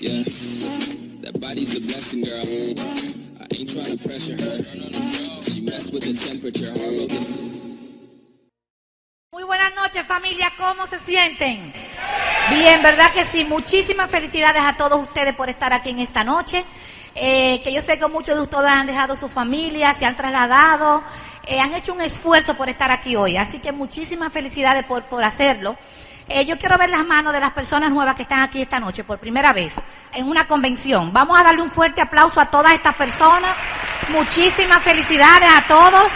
Yeah, that body's a blessing, girl. I ain't trying to pressure her. She messed with the temperature, Muy buenas noches familia, ¿cómo se sienten? Bien, ¿verdad que sí? Muchísimas felicidades a todos ustedes por estar aquí en esta noche. Eh, que yo sé que muchos de ustedes han dejado su familia, se han trasladado, eh, han hecho un esfuerzo por estar aquí hoy. Así que muchísimas felicidades por, por hacerlo. Eh, yo quiero ver las manos de las personas nuevas que están aquí esta noche por primera vez en una convención. Vamos a darle un fuerte aplauso a todas estas personas. Muchísimas felicidades a todos.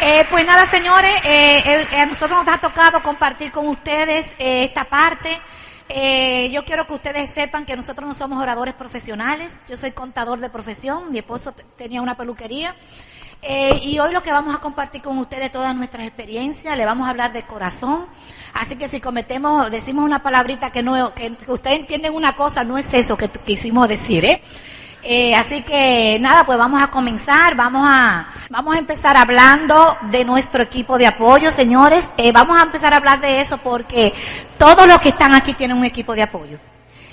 Eh, pues nada, señores, eh, a nosotros nos ha tocado compartir con ustedes esta parte. yo quiero que ustedes sepan que nosotros no somos oradores profesionales. Yo soy contador de profesión. Mi esposo tenía una peluquería. y hoy lo que vamos a compartir con ustedes todas nuestras experiencias, le vamos a hablar de corazón. Así que si cometemos, decimos una palabrita que no, que ustedes entienden una cosa, no es eso que quisimos decir, ¿eh? ¿eh? así que nada, pues vamos a comenzar, vamos a, vamos a empezar hablando de nuestro equipo de apoyo, señores. Eh, vamos a empezar a hablar de eso porque todos los que están aquí tienen un equipo de apoyo.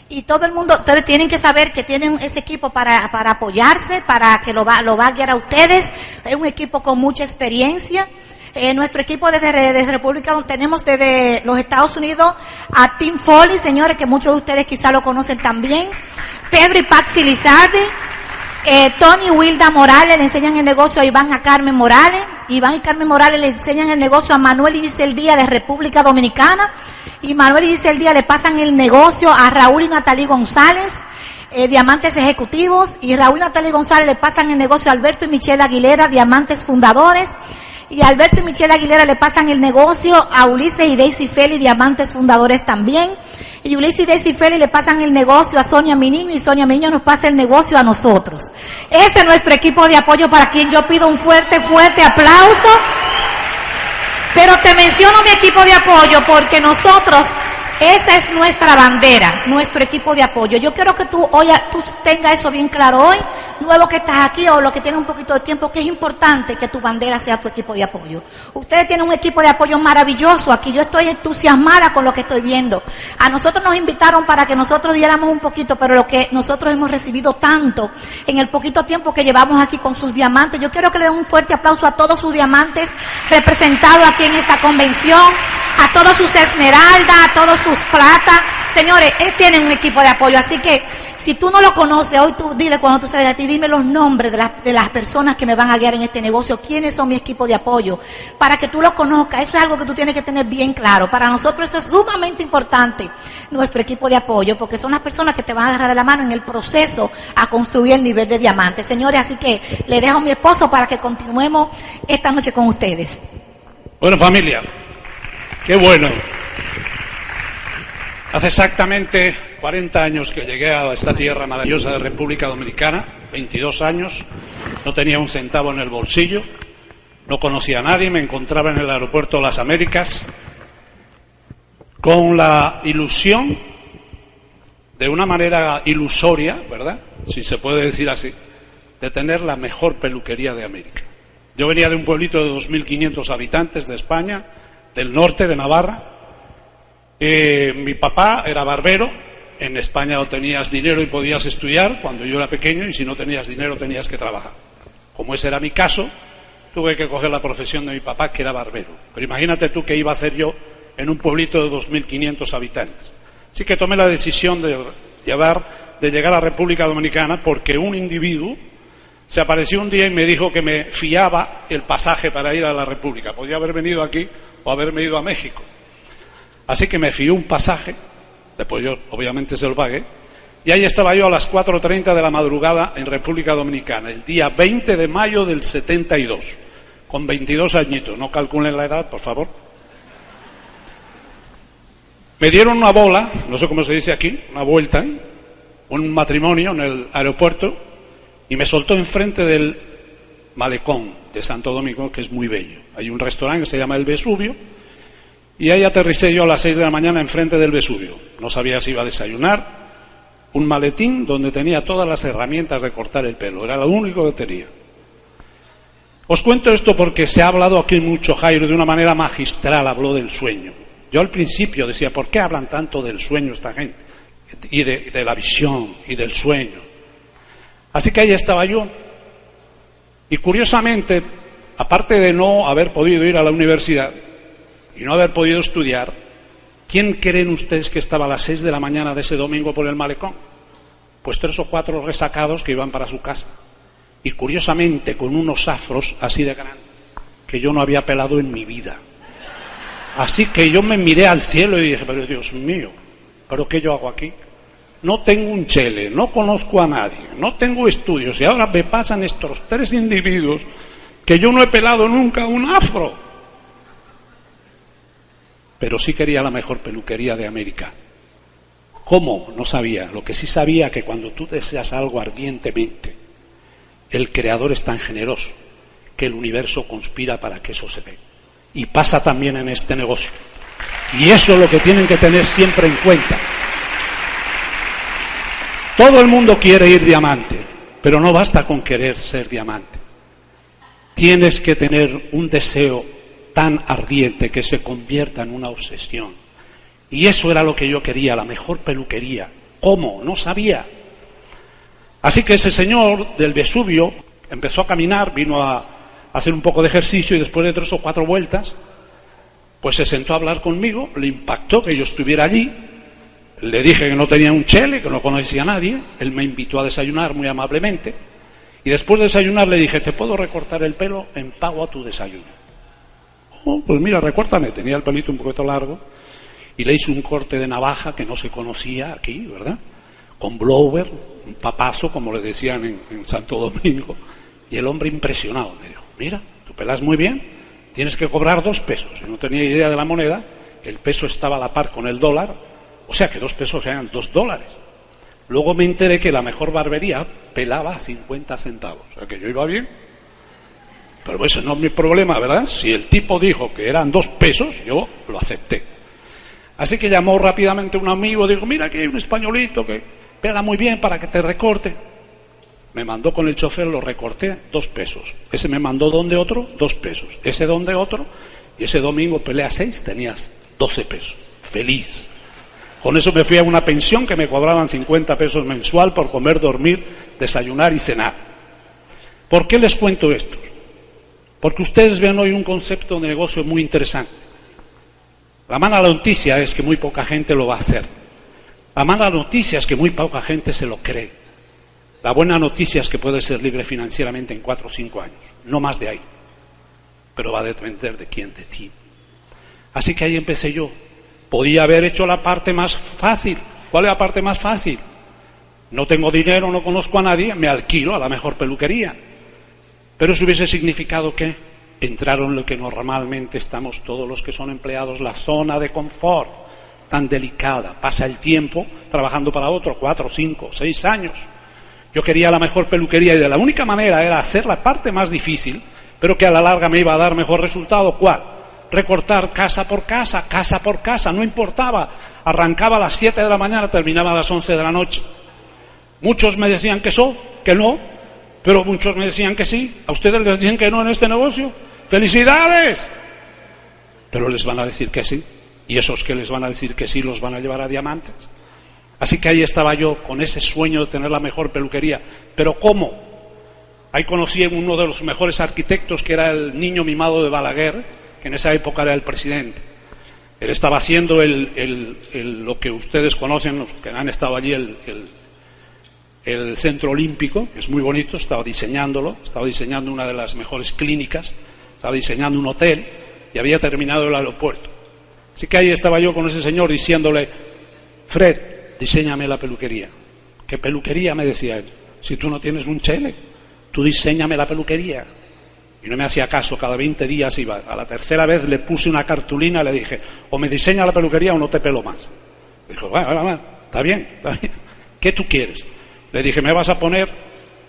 Y todo el mundo, ustedes tienen que saber que tienen ese equipo para, para apoyarse, para que lo va, lo va a guiar a ustedes. Es un equipo con mucha experiencia. Eh, nuestro equipo desde, desde República tenemos desde los Estados Unidos a Tim Foley, señores, que muchos de ustedes quizá lo conocen también. Pedro y Paxi Lizardi. Eh, Tony Wilda Morales le enseñan el negocio a Iván a Carmen Morales. Iván y Carmen Morales le enseñan el negocio a Manuel y Díaz de República Dominicana. Y Manuel y Díaz le pasan el negocio a Raúl y Natalie González. Eh, diamantes ejecutivos y Raúl y Natalie González le pasan el negocio a Alberto y Michelle Aguilera, diamantes fundadores y Alberto y Michelle Aguilera le pasan el negocio a Ulises y Daisy Feli, diamantes fundadores también. Y Ulises y Daisy Feli le pasan el negocio a Sonia Miniño y Sonia Miniño nos pasa el negocio a nosotros. Ese es nuestro equipo de apoyo para quien yo pido un fuerte, fuerte aplauso. Pero te menciono mi equipo de apoyo porque nosotros esa es nuestra bandera, nuestro equipo de apoyo. Yo quiero que tú hoy tú tengas eso bien claro hoy, nuevo que estás aquí o lo que tiene un poquito de tiempo, que es importante que tu bandera sea tu equipo de apoyo. Ustedes tienen un equipo de apoyo maravilloso aquí. Yo estoy entusiasmada con lo que estoy viendo. A nosotros nos invitaron para que nosotros diéramos un poquito, pero lo que nosotros hemos recibido tanto en el poquito tiempo que llevamos aquí con sus diamantes. Yo quiero que le den un fuerte aplauso a todos sus diamantes representados aquí en esta convención, a todos sus esmeraldas, a todos sus plata. Señores, él tiene un equipo de apoyo, así que si tú no lo conoces, hoy tú dile cuando tú sales de ti, dime los nombres de las, de las personas que me van a guiar en este negocio, quiénes son mi equipo de apoyo, para que tú lo conozcas. Eso es algo que tú tienes que tener bien claro. Para nosotros esto es sumamente importante, nuestro equipo de apoyo, porque son las personas que te van a agarrar de la mano en el proceso a construir el nivel de diamante. Señores, así que le dejo a mi esposo para que continuemos esta noche con ustedes. Bueno, familia, qué bueno. Hace exactamente 40 años que llegué a esta tierra maravillosa de República Dominicana, 22 años, no tenía un centavo en el bolsillo, no conocía a nadie, me encontraba en el aeropuerto de las Américas con la ilusión, de una manera ilusoria, ¿verdad? Si se puede decir así, de tener la mejor peluquería de América. Yo venía de un pueblito de 2.500 habitantes de España, del norte de Navarra, eh, mi papá era barbero, en España no tenías dinero y podías estudiar cuando yo era pequeño y si no tenías dinero tenías que trabajar. Como ese era mi caso, tuve que coger la profesión de mi papá que era barbero. Pero imagínate tú qué iba a hacer yo en un pueblito de 2.500 habitantes. Así que tomé la decisión de, llevar, de llegar a República Dominicana porque un individuo se apareció un día y me dijo que me fiaba el pasaje para ir a la República. Podía haber venido aquí o haberme ido a México. Así que me fió un pasaje, después yo obviamente se lo pagué, y ahí estaba yo a las 4.30 de la madrugada en República Dominicana, el día 20 de mayo del 72, con 22 añitos, no calculen la edad, por favor. Me dieron una bola, no sé cómo se dice aquí, una vuelta, un matrimonio en el aeropuerto, y me soltó enfrente del malecón de Santo Domingo, que es muy bello. Hay un restaurante que se llama El Vesubio, y ahí aterricé yo a las seis de la mañana enfrente del Vesubio. No sabía si iba a desayunar. Un maletín donde tenía todas las herramientas de cortar el pelo. Era lo único que tenía. Os cuento esto porque se ha hablado aquí mucho, Jairo, de una manera magistral habló del sueño. Yo al principio decía, ¿por qué hablan tanto del sueño esta gente? y de, de la visión y del sueño. Así que ahí estaba yo. Y curiosamente, aparte de no haber podido ir a la universidad y no haber podido estudiar, ¿quién creen ustedes que estaba a las seis de la mañana de ese domingo por el malecón? Pues tres o cuatro resacados que iban para su casa. Y curiosamente con unos afros así de grandes que yo no había pelado en mi vida. Así que yo me miré al cielo y dije, pero Dios mío, ¿pero qué yo hago aquí? No tengo un chele, no conozco a nadie, no tengo estudios y ahora me pasan estos tres individuos que yo no he pelado nunca un afro. Pero sí quería la mejor peluquería de América. ¿Cómo? No sabía. Lo que sí sabía que cuando tú deseas algo ardientemente, el Creador es tan generoso que el universo conspira para que eso se dé. Y pasa también en este negocio. Y eso es lo que tienen que tener siempre en cuenta. Todo el mundo quiere ir diamante, pero no basta con querer ser diamante. Tienes que tener un deseo tan ardiente que se convierta en una obsesión. Y eso era lo que yo quería, la mejor peluquería. ¿Cómo? No sabía. Así que ese señor del Vesubio empezó a caminar, vino a, hacer un poco de ejercicio y después de tres o cuatro vueltas, pues se sentó a hablar conmigo, le impactó que yo estuviera allí, le dije que no tenía un chele, que no conocía a nadie, él me invitó a desayunar muy amablemente, y después de desayunar le dije, ¿te puedo recortar el pelo en pago a tu desayuno? Oh, pues mira, recórtame, tenía el pelito un poquito largo, y le hice un corte de navaja que no se conocía aquí, ¿verdad? Con blower, un papazo, como le decían en, Santo Domingo, y el hombre impresionado me dijo, mira, tú pelas muy bien, tienes que cobrar dos pesos. Yo no tenía idea de la moneda, el peso estaba a la par con el dólar, o sea que dos pesos eran dos dólares. Luego me enteré que la mejor barbería pelaba 50 centavos, o sea que yo iba bien. Pero ese no es mi problema, ¿verdad? Si el tipo dijo que eran dos pesos, yo lo acepté. Así que llamó rápidamente un amigo, dijo, mira que hay un españolito que pela muy bien para que te recorte. Me mandó con el chofer, lo recorté, dos pesos. Ese me mandó donde otro, dos pesos. Ese donde otro, y ese domingo pelea seis, tenías doce pesos. Feliz. Con eso me fui a una pensión que me cobraban 50 pesos mensual por comer, dormir, desayunar y cenar. ¿Por qué les cuento esto? Porque ustedes ven hoy un concepto de negocio muy interesante. La mala noticia es que muy poca gente lo va a hacer. La mala noticia es que muy poca gente se lo cree. La buena noticia es que puedes ser libre financieramente en cuatro o cinco años, no más de ahí. Pero va a depender de quién, de ti. Así que ahí empecé yo. Podía haber hecho la parte más fácil. ¿Cuál es la parte más fácil? No tengo dinero, no conozco a nadie, me alquilo a la mejor peluquería. Pero eso hubiese significado que entraron lo que normalmente estamos todos los que son empleados, la zona de confort tan delicada. Pasa el tiempo trabajando para otro, cuatro, cinco, seis años. Yo quería la mejor peluquería y de la única manera era hacer la parte más difícil, pero que a la larga me iba a dar mejor resultado. ¿Cuál? Recortar casa por casa, casa por casa, no importaba. Arrancaba a las 7 de la mañana, terminaba a las 11 de la noche. Muchos me decían que eso, que no, pero muchos me decían que sí. ¿A ustedes les dicen que no en este negocio? ¡Felicidades! Pero les van a decir que sí. Y esos que les van a decir que sí los van a llevar a diamantes. Así que ahí estaba yo con ese sueño de tener la mejor peluquería. Pero ¿cómo? Ahí conocí a uno de los mejores arquitectos que era el niño mimado de Balaguer, que en esa época era el presidente. Él estaba haciendo lo que ustedes conocen, los que han estado allí, el, el centro olímpico, es muy bonito, estaba diseñándolo, estaba diseñando una de las mejores clínicas, estaba diseñando un hotel y había terminado el aeropuerto. Así que ahí estaba yo con ese señor diciéndole, Fred, diseñame la peluquería. ¿Qué peluquería? me decía él. Si tú no tienes un chele, tú diseñame la peluquería. Y no me hacía caso, cada 20 días iba. A la tercera vez le puse una cartulina, le dije, o me diseña la peluquería o no te pelo más. Dijo, va, va, va, está bien, está bien. ¿Qué tú quieres? Le dije, ¿me vas a poner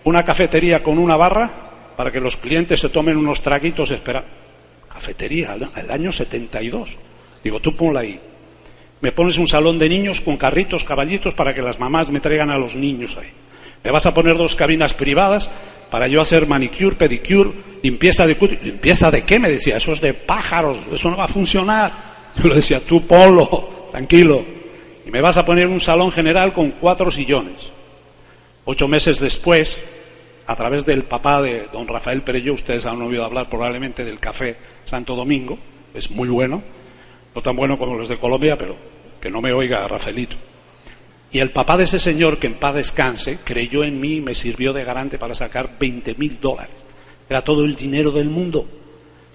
una cafetería con una barra para que los clientes se tomen unos traguitos? Espera, cafetería, el año 72. Digo, tú ponla ahí me pones un salón de niños con carritos, caballitos para que las mamás me traigan a los niños ahí. Me vas a poner dos cabinas privadas para yo hacer manicure, pedicure, limpieza de cutis. ¿Limpieza de qué? Me decía, eso es de pájaros, eso no va a funcionar. Yo le decía, tú ponlo, tranquilo. y me vas a poner un salón general con cuatro sillones. Ocho meses después, a través del papá de don Rafael Perello, ustedes han oído hablar probablemente del café Santo Domingo, es muy bueno, no tan bueno como los de Colombia, pero que no me oiga Rafaelito. Y el papá de ese señor, que en paz descanse, creyó en mí y me sirvió de garante para sacar 20 mil dólares. Era todo el dinero del mundo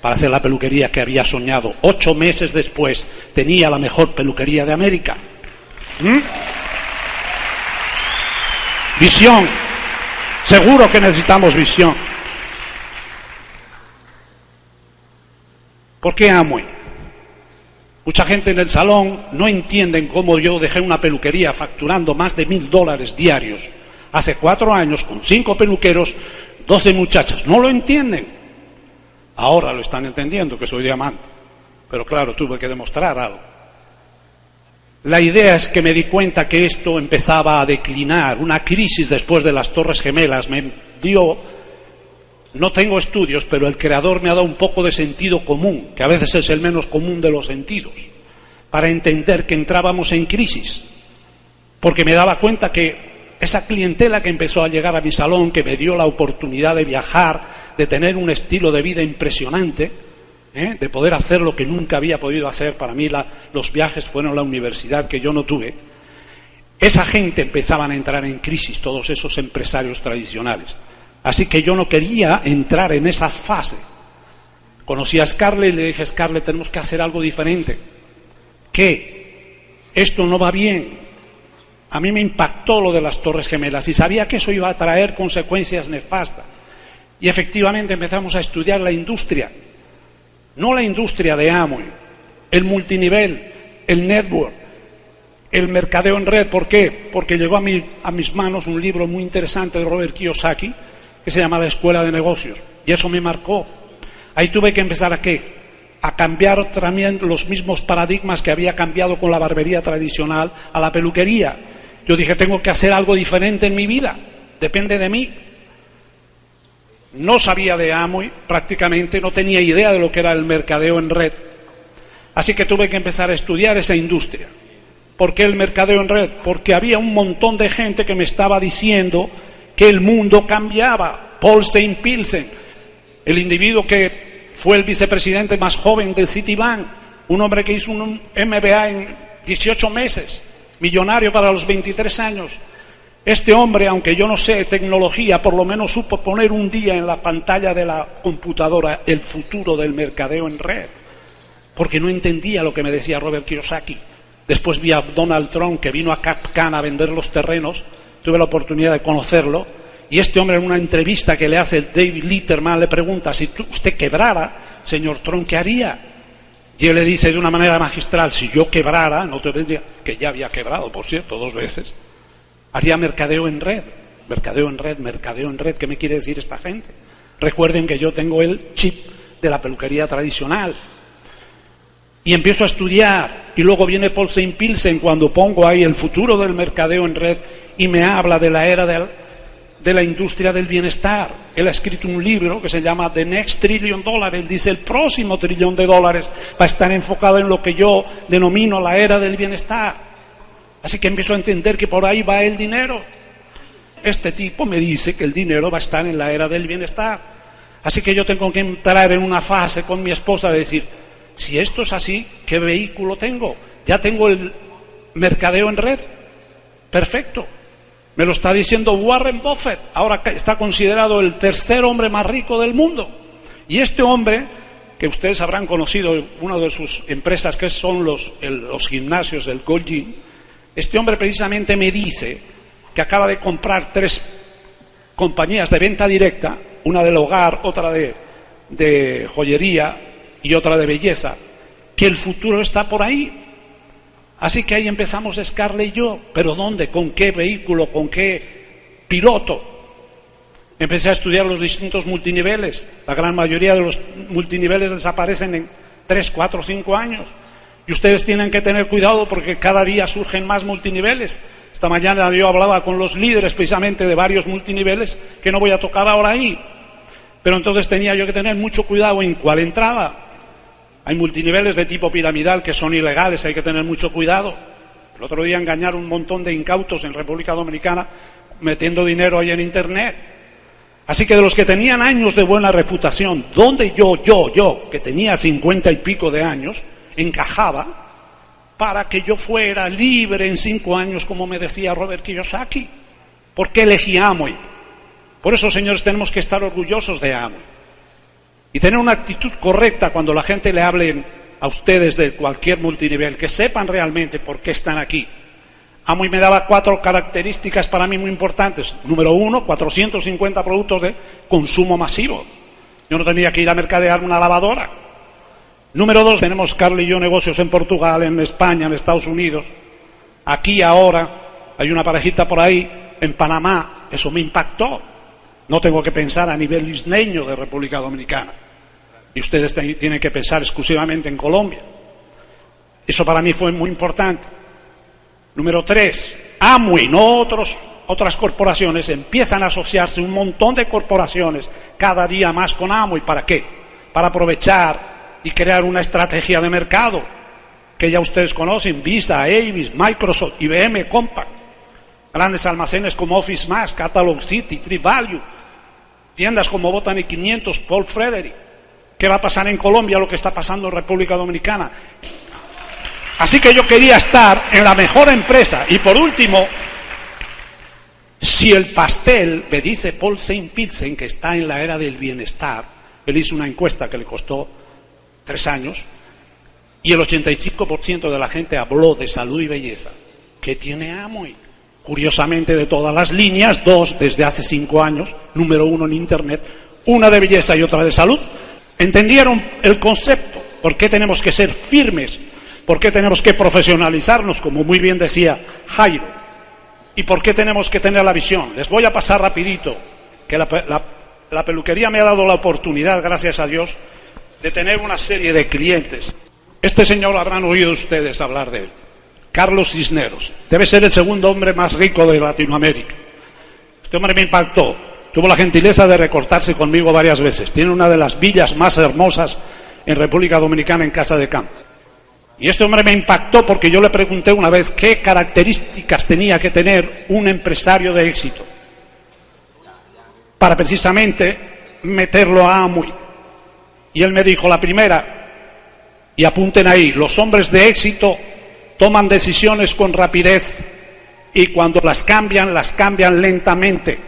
para hacer la peluquería que había soñado. Ocho meses después tenía la mejor peluquería de América. ¿Mm? Visión. Seguro que necesitamos visión. ¿Por qué Amway? Mucha gente en el salón no entienden cómo yo dejé una peluquería facturando más de mil dólares diarios hace cuatro años con cinco peluqueros, doce muchachas. No lo entienden. Ahora lo están entendiendo que soy diamante. Pero claro, tuve que demostrar algo. La idea es que me di cuenta que esto empezaba a declinar, una crisis después de las Torres Gemelas me dio, no tengo estudios, pero el creador me ha dado un poco de sentido común, que a veces es el menos común de los sentidos, para entender que entrábamos en crisis, porque me daba cuenta que esa clientela que empezó a llegar a mi salón, que me dio la oportunidad de viajar, de tener un estilo de vida impresionante, ¿eh? de poder hacer lo que nunca había podido hacer. Para mí los viajes fueron la universidad que yo no tuve. Esa gente empezaban a entrar en crisis, todos esos empresarios tradicionales. Así que yo no quería entrar en esa fase. Conocí a Scarlett y le dije, Scarlett, tenemos que hacer algo diferente. ¿Qué? Esto no va bien. A mí me impactó lo de las Torres Gemelas y sabía que eso iba a traer consecuencias nefastas. Y efectivamente empezamos a estudiar la industria no la industria de Amway, el multinivel, el network, el mercadeo en red. ¿Por qué? Porque llegó a, a mis manos un libro muy interesante de Robert Kiyosaki que se llama La Escuela de Negocios. Y eso me marcó. Ahí tuve que empezar a qué? A cambiar también los mismos paradigmas que había cambiado con la barbería tradicional a la peluquería. Yo dije, tengo que hacer algo diferente en mi vida. Depende de mí no sabía de Amway, prácticamente no tenía idea de lo que era el mercadeo en red. Así que tuve que empezar a estudiar esa industria. ¿Por qué el mercadeo en red? Porque había un montón de gente que me estaba diciendo que el mundo cambiaba. Paul St. Pilsen, el individuo que fue el vicepresidente más joven de Citibank, un hombre que hizo un MBA en 18 meses, millonario para los 23 años, este hombre, aunque yo no sé tecnología, por lo menos supo poner un día en la pantalla de la computadora el futuro del mercadeo en red, porque no entendía lo que me decía Robert Kiyosaki. Después vi a Donald Trump que vino a Capcan a vender los terrenos, tuve la oportunidad de conocerlo, y este hombre en una entrevista que le hace David Litterman le pregunta, si usted quebrara, señor Trump, ¿qué haría? Y él le dice de una manera magistral, si yo quebrara, no te diría, que ya había quebrado, por cierto, dos veces, haría mercadeo en red, mercadeo en red, mercadeo en red. ¿Qué me quiere decir esta gente? Recuerden que yo tengo el chip de la peluquería tradicional. Y empiezo a estudiar. Y luego viene Paul St. Pilsen cuando pongo ahí el futuro del mercadeo en red y me habla de la era de, de la industria del bienestar. Él ha escrito un libro que se llama The Next Trillion Dollar. Él dice el próximo trillón de dólares va a estar enfocado en lo que yo denomino la era del bienestar. Así que empiezo a entender que por ahí va el dinero. Este tipo me dice que el dinero va a estar en la era del bienestar. Así que yo tengo que entrar en una fase con mi esposa de decir, si esto es así, ¿qué vehículo tengo? Ya tengo el mercadeo en red. Perfecto. Me lo está diciendo Warren Buffett. Ahora está considerado el tercer hombre más rico del mundo. Y este hombre, que ustedes habrán conocido, una de sus empresas que son los, los gimnasios, el Gold Gym, este hombre precisamente me dice que acaba de comprar tres compañías de venta directa, una del hogar, otra de, joyería y otra de belleza, que el futuro está por ahí. Así que ahí empezamos Scarlett y yo, pero ¿dónde? ¿Con qué vehículo? ¿Con qué piloto? Empecé a estudiar los distintos multiniveles. La gran mayoría de los multiniveles desaparecen en tres, cuatro, cinco años. Y ustedes tienen que tener cuidado porque cada día surgen más multiniveles. Esta mañana yo hablaba con los líderes precisamente de varios multiniveles que no voy a tocar ahora ahí. Pero entonces tenía yo que tener mucho cuidado en cuál entraba. Hay multiniveles de tipo piramidal que son ilegales, hay que tener mucho cuidado. El otro día engañaron un montón de incautos en República Dominicana metiendo dinero ahí en Internet. Así que de los que tenían años de buena reputación, donde yo, yo, yo, que tenía cincuenta y pico de años, encajaba para que yo fuera libre en cinco años, como me decía Robert Kiyosaki? ¿Por qué elegí Amway? Por eso, señores, tenemos que estar orgullosos de Amway y tener una actitud correcta cuando la gente le hable a ustedes de cualquier multinivel, que sepan realmente por qué están aquí. Amway me daba cuatro características para mí muy importantes. Número uno, 450 productos de consumo masivo. Yo no tenía que ir a mercadear una lavadora. Número dos, tenemos Carlos y yo negocios en Portugal, en España, en Estados Unidos. Aquí ahora hay una parejita por ahí, en Panamá. Eso me impactó. No tengo que pensar a nivel isleño de República Dominicana. Y ustedes tienen que pensar exclusivamente en Colombia. Eso para mí fue muy importante. Número tres, Amway, no otros, otras corporaciones, empiezan a asociarse un montón de corporaciones cada día más con Amway. ¿Para qué? Para aprovechar y crear una estrategia de mercado que ya ustedes conocen, Visa, Avis, Microsoft, IBM, Compaq, grandes almacenes como Office Max, Catalog City, Tree Value, tiendas como Botany 500, Paul Frederick. ¿Qué va a pasar en Colombia? Lo que está pasando en República Dominicana. Así que yo quería estar en la mejor empresa. Y por último, si el pastel, me dice Paul Saint Pilsen, que está en la era del bienestar, él hizo una encuesta que le costó tres años, y el 85% de la gente habló de salud y belleza. ¿Qué tiene Amway? Curiosamente, de todas las líneas, dos desde hace cinco años, número uno en Internet, una de belleza y otra de salud, entendieron el concepto. ¿Por qué tenemos que ser firmes ¿Por qué tenemos que profesionalizarnos, como muy bien decía Jairo? ¿Y por qué tenemos que tener la visión? Les voy a pasar rapidito, que la, peluquería me ha dado la oportunidad, gracias a Dios, de tener una serie de clientes. Este señor habrán oído ustedes hablar de él. Carlos Cisneros. Debe ser el segundo hombre más rico de Latinoamérica. Este hombre me impactó. Tuvo la gentileza de recortarse conmigo varias veces. Tiene una de las villas más hermosas en República Dominicana en Casa de Campo. Y este hombre me impactó porque yo le pregunté una vez qué características tenía que tener un empresario de éxito para precisamente meterlo a Amui. Y él me dijo, la primera, y apunten ahí, los hombres de éxito toman decisiones con rapidez y cuando las cambian, las cambian lentamente.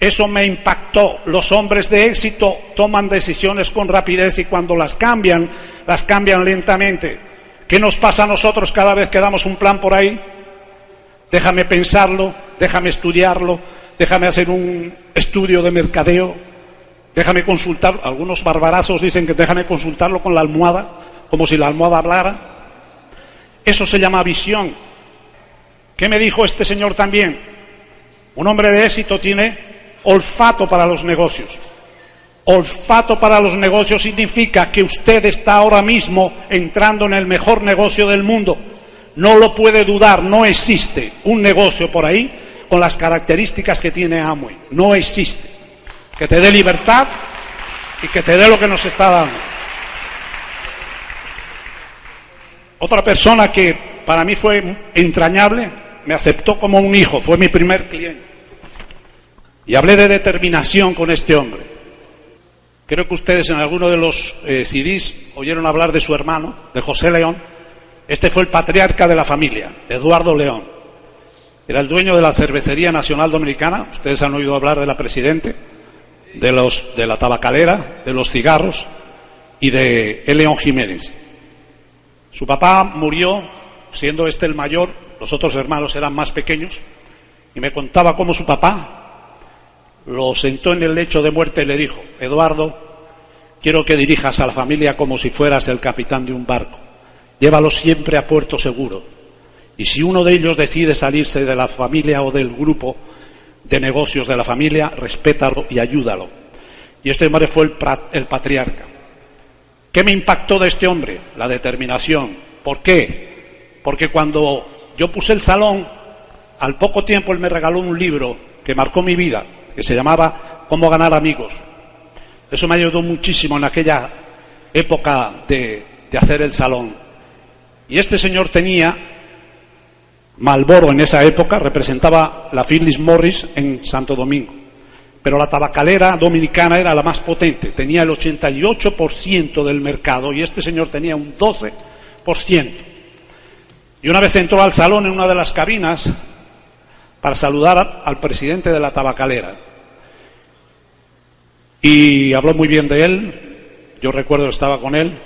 Eso me impactó. Los hombres de éxito toman decisiones con rapidez y cuando las cambian, las cambian lentamente. ¿Qué nos pasa a nosotros cada vez que damos un plan por ahí? Déjame pensarlo, déjame estudiarlo, déjame hacer un estudio de mercadeo, déjame consultar. Algunos barbarazos dicen que déjame consultarlo con la almohada, como si la almohada hablara. Eso se llama visión. ¿Qué me dijo este señor también? Un hombre de éxito tiene olfato para los negocios. Olfato para los negocios significa que usted está ahora mismo entrando en el mejor negocio del mundo. No lo puede dudar, no existe un negocio por ahí con las características que tiene Amway. No existe. Que te dé libertad y que te dé lo que nos está dando. Otra persona que para mí fue entrañable, me aceptó como un hijo, fue mi primer cliente. Y hablé de determinación con este hombre. Creo que ustedes en alguno de los eh, CDs oyeron hablar de su hermano, de José León. Este fue el patriarca de la familia, Eduardo León. Era el dueño de la Cervecería Nacional Dominicana. Ustedes han oído hablar de la presidente, de, los, de la tabacalera, de los cigarros y de León Jiménez. Su papá murió siendo este el mayor, los otros hermanos eran más pequeños, y me contaba cómo su papá lo sentó en el lecho de muerte y le dijo, Eduardo, quiero que dirijas a la familia como si fueras el capitán de un barco. Llévalo siempre a puerto seguro. Y si uno de ellos decide salirse de la familia o del grupo de negocios de la familia, respétalo y ayúdalo. Y este hombre fue el, patriarca. ¿Qué me impactó de este hombre? La determinación. ¿Por qué? Porque cuando yo puse el salón, al poco tiempo él me regaló un libro que marcó mi vida que se llamaba Cómo ganar amigos. Eso me ayudó muchísimo en aquella época de, hacer el salón. Y este señor tenía Malboro en esa época representaba la Phyllis Morris en Santo Domingo. Pero la tabacalera dominicana era la más potente, tenía el 88% del mercado y este señor tenía un 12%. Y una vez entró al salón en una de las cabinas para saludar al presidente de la tabacalera. Y habló muy bien de él, yo recuerdo estaba con él,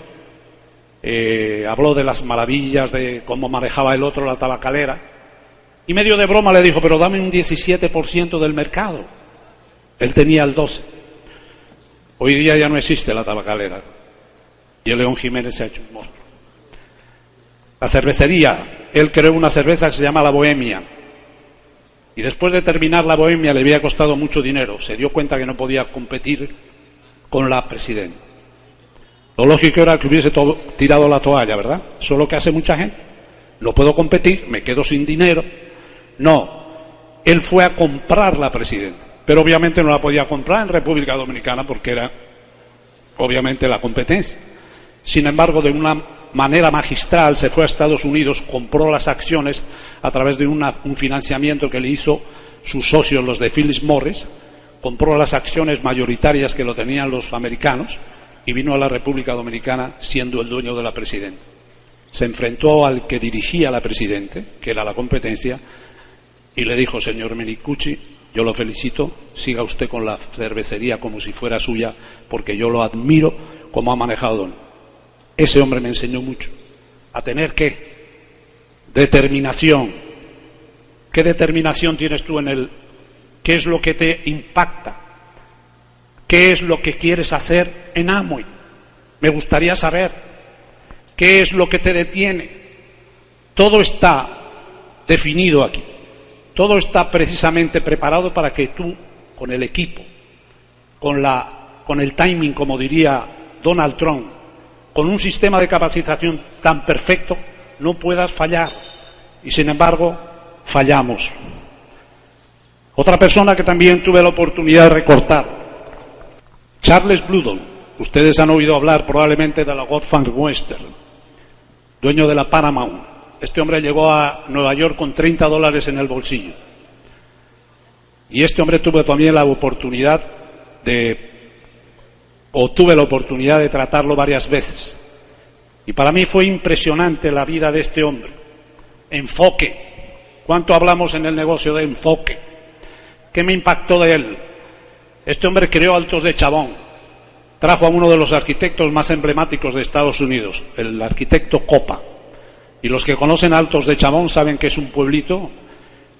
eh, habló de las maravillas de cómo manejaba el otro la tabacalera, y medio de broma le dijo, pero dame un 17% del mercado. Él tenía el 12%. Hoy día ya no existe la tabacalera, y el León Jiménez se ha hecho un monstruo. La cervecería, él creó una cerveza que se llama La Bohemia, y después de terminar la Bohemia le había costado mucho dinero, se dio cuenta que no podía competir con la presidenta. Lo lógico era que hubiese tirado la toalla, ¿verdad? Eso es lo que hace mucha gente. No puedo competir, me quedo sin dinero. No, él fue a comprar la presidenta, pero obviamente no la podía comprar en República Dominicana porque era obviamente la competencia. Sin embargo, de una manera magistral se fue a Estados Unidos, compró las acciones a través de un financiamiento que le hizo sus socios, los de Phyllis Morris, compró las acciones mayoritarias que lo tenían los americanos y vino a la República Dominicana siendo el dueño de la presidencia. Se enfrentó al que dirigía la presidente, que era la competencia, y le dijo, señor Menicucci, yo lo felicito, siga usted con la cervecería como si fuera suya, porque yo lo admiro como ha manejado. Ese hombre me enseñó mucho. A tener qué? Determinación. ¿Qué determinación tienes tú en el... ¿Qué es lo que te impacta? ¿Qué es lo que quieres hacer en Amway? Me gustaría saber qué es lo que te detiene. Todo está definido aquí. Todo está precisamente preparado para que tú, con el equipo, con, la, con el timing, como diría Donald Trump, con un sistema de capacitación tan perfecto, no puedas fallar. Y sin embargo, fallamos. Otra persona que también tuve la oportunidad de recortar, Charles Bludon, ustedes han oído hablar probablemente de la Godfrey Western, dueño de la Paramount. Este hombre llegó a Nueva York con 30 dólares en el bolsillo. Y este hombre tuvo también la oportunidad de, o tuve la oportunidad de tratarlo varias veces. Y para mí fue impresionante la vida de este hombre. Enfoque. ¿Cuánto hablamos en el negocio de enfoque? ¿Qué me impactó de él? Este hombre creó Altos de Chabón, trajo a uno de los arquitectos más emblemáticos de Estados Unidos, el arquitecto Copa. Y los que conocen Altos de Chabón saben que es un pueblito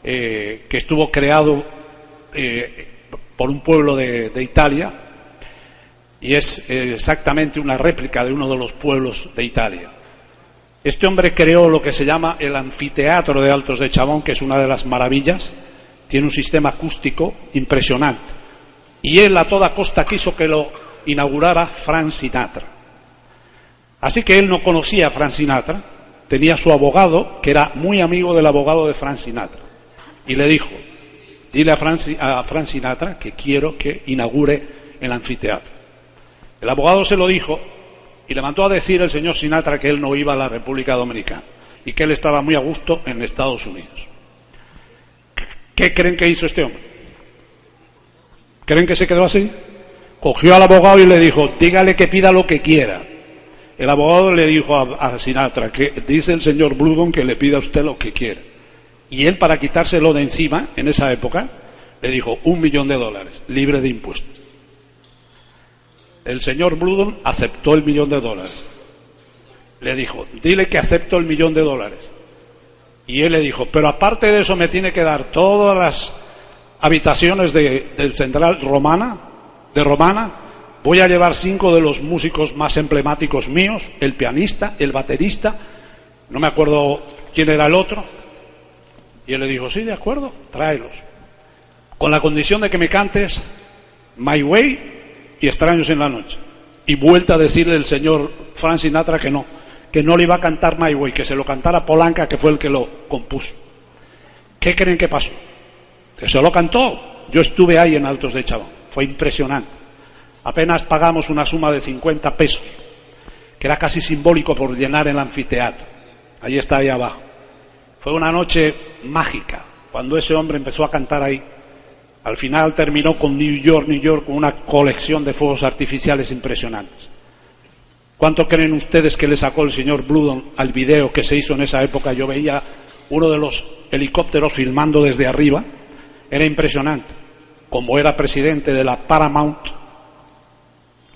eh, que estuvo creado eh, por un pueblo de, Italia y es eh, exactamente una réplica de uno de los pueblos de Italia. Este hombre creó lo que se llama el anfiteatro de Altos de Chabón, que es una de las maravillas, tiene un sistema acústico impresionante y él a toda costa quiso que lo inaugurara Frank Sinatra. Así que él no conocía a Frank Sinatra, tenía su abogado, que era muy amigo del abogado de Frank Sinatra, y le dijo, dile a Frank, a Sinatra que quiero que inaugure el anfiteatro. El abogado se lo dijo y le mandó a decir el señor Sinatra que él no iba a la República Dominicana y que él estaba muy a gusto en Estados Unidos. ¿Qué creen que hizo este hombre? ¿Creen que se quedó así? Cogió al abogado y le dijo, dígale que pida lo que quiera. El abogado le dijo a, Sinatra que dice el señor Bludon que le pida a usted lo que quiera. Y él, para quitárselo de encima, en esa época, le dijo un millón de dólares, libre de impuestos. El señor Bludon aceptó el millón de dólares. Le dijo, dile que acepto el millón de dólares. Y él le dijo, pero aparte de eso me tiene que dar todas las habitaciones de, del Central Romana, de Romana, voy a llevar cinco de los músicos más emblemáticos míos, el pianista, el baterista, no me acuerdo quién era el otro, y él le dijo, sí, de acuerdo, tráelos, con la condición de que me cantes My Way y Extraños en la Noche. Y vuelta a decirle el señor Frank Sinatra que no, que no le iba a cantar My Way, que se lo cantara Polanca, que fue el que lo compuso. ¿Qué creen que pasó? Se lo cantó. Yo estuve ahí en Altos de Chabón, fue impresionante. Apenas pagamos una suma de 50 pesos, que era casi simbólico por llenar el anfiteatro. Ahí está ahí abajo. Fue una noche mágica cuando ese hombre empezó a cantar ahí. Al final terminó con New York, New York, con una colección de fuegos artificiales impresionantes. ¿Cuánto creen ustedes que le sacó el señor Bludon al video que se hizo en esa época? Yo veía uno de los helicópteros filmando desde arriba. Era impresionante. Como era presidente de la Paramount,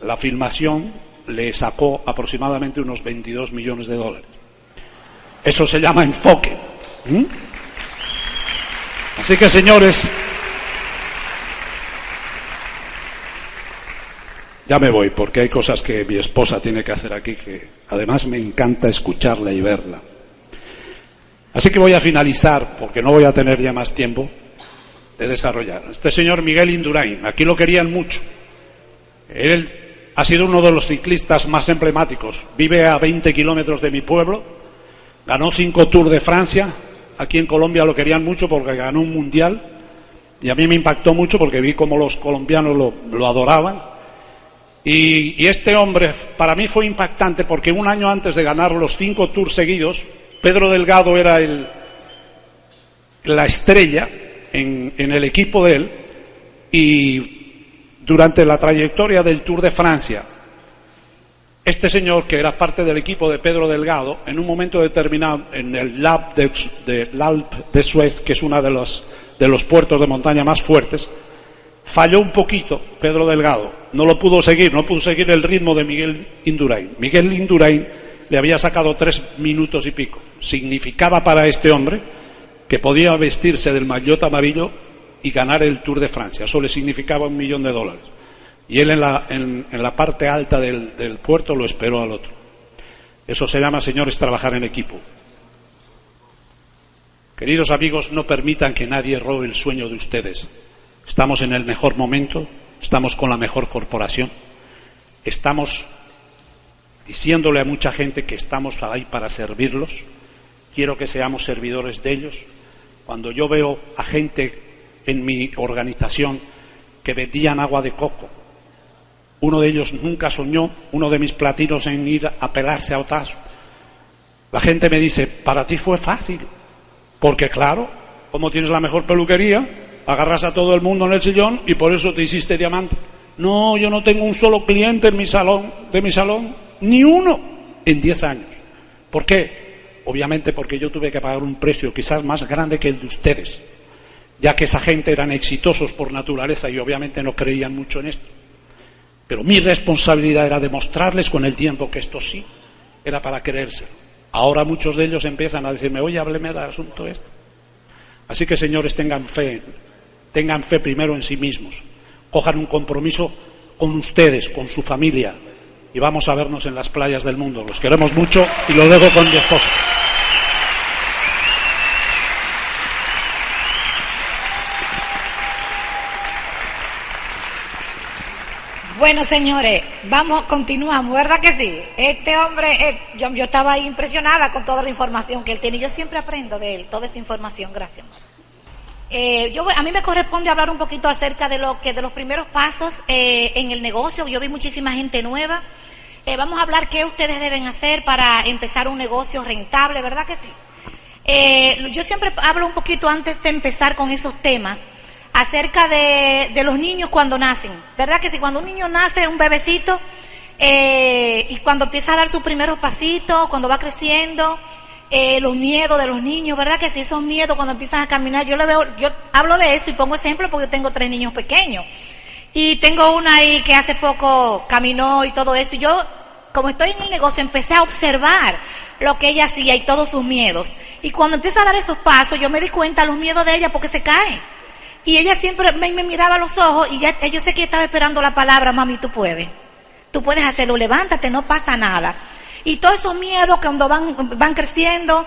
la filmación le sacó aproximadamente unos 22 millones de dólares. Eso se llama enfoque. Así que, señores, ya me voy porque hay cosas que mi esposa tiene que hacer aquí que además me encanta escucharla y verla. Así que voy a finalizar porque no voy a tener ya más tiempo desarrollar. Este señor Miguel Indurain, aquí lo querían mucho. Él ha sido uno de los ciclistas más emblemáticos. Vive a 20 kilómetros de mi pueblo, ganó cinco Tours de Francia. Aquí en Colombia lo querían mucho porque ganó un mundial. Y a mí me impactó mucho porque vi cómo los colombianos lo, lo adoraban. Y, y, este hombre para mí fue impactante porque un año antes de ganar los cinco tours seguidos, Pedro Delgado era el, la estrella en, el equipo de él y durante la trayectoria del Tour de Francia, este señor, que era parte del equipo de Pedro Delgado, en un momento determinado, en el Lab de, de, de Suez, que es uno de los, de los puertos de montaña más fuertes, falló un poquito Pedro Delgado, no lo pudo seguir, no pudo seguir el ritmo de Miguel Indurain. Miguel Indurain le había sacado tres minutos y pico. Significaba para este hombre que podía vestirse del maillot amarillo y ganar el Tour de Francia. Eso le significaba un millón de dólares. Y él en la, en, la parte alta del, del puerto lo esperó al otro. Eso se llama, señores, trabajar en equipo. Queridos amigos, no permitan que nadie robe el sueño de ustedes. Estamos en el mejor momento, estamos con la mejor corporación, estamos diciéndole a mucha gente que estamos ahí para servirlos, quiero que seamos servidores de ellos. Cuando yo veo a gente en mi organización que vendían agua de coco, uno de ellos nunca soñó, uno de mis platinos, en ir a pelarse a Otazo. La gente me dice, para ti fue fácil, porque claro, como tienes la mejor peluquería, agarras a todo el mundo en el sillón y por eso te hiciste diamante. No, yo no tengo un solo cliente en mi salón, de mi salón, ni uno en 10 años. ¿Por qué? Obviamente porque yo tuve que pagar un precio quizás más grande que el de ustedes, ya que esa gente eran exitosos por naturaleza y obviamente no creían mucho en esto. Pero mi responsabilidad era demostrarles con el tiempo que esto sí era para creérselo. Ahora muchos de ellos empiezan a decirme, oye, hábleme del asunto este. Así que, señores, tengan fe tengan fe primero en sí mismos, cojan un compromiso con ustedes, con su familia, y vamos a vernos en las playas del mundo. Los queremos mucho y lo dejo con mi esposa. Bueno, señores, vamos, continuamos, ¿verdad que sí? Este hombre, eh, yo, yo, estaba impresionada con toda la información que él tiene. Yo siempre aprendo de él, toda esa información. Gracias. Eh, yo, a mí me corresponde hablar un poquito acerca de lo que de los primeros pasos eh, en el negocio. Yo vi muchísima gente nueva. Eh, vamos a hablar qué ustedes deben hacer para empezar un negocio rentable, ¿verdad que sí? yo siempre hablo un poquito antes de empezar con esos temas acerca de, de los niños cuando nacen, ¿verdad que sí? Cuando un niño nace, un bebecito, y cuando empieza a dar sus primeros pasitos, cuando va creciendo, eh, los miedos de los niños, ¿verdad? Que si esos miedos cuando empiezan a caminar, yo le veo, yo hablo de eso y pongo ejemplo porque yo tengo tres niños pequeños. Y tengo una ahí que hace poco caminó y todo eso. Y yo, como estoy en el negocio, empecé a observar lo que ella hacía y todos sus miedos. Y cuando empieza a dar esos pasos, yo me di cuenta los miedos de ella porque se cae. Y ella siempre me, miraba a los ojos y ya, yo sé que estaba esperando la palabra, mami, tú puedes. Tú puedes hacerlo, levántate, no pasa nada. Y todos esos miedos cuando van, van creciendo,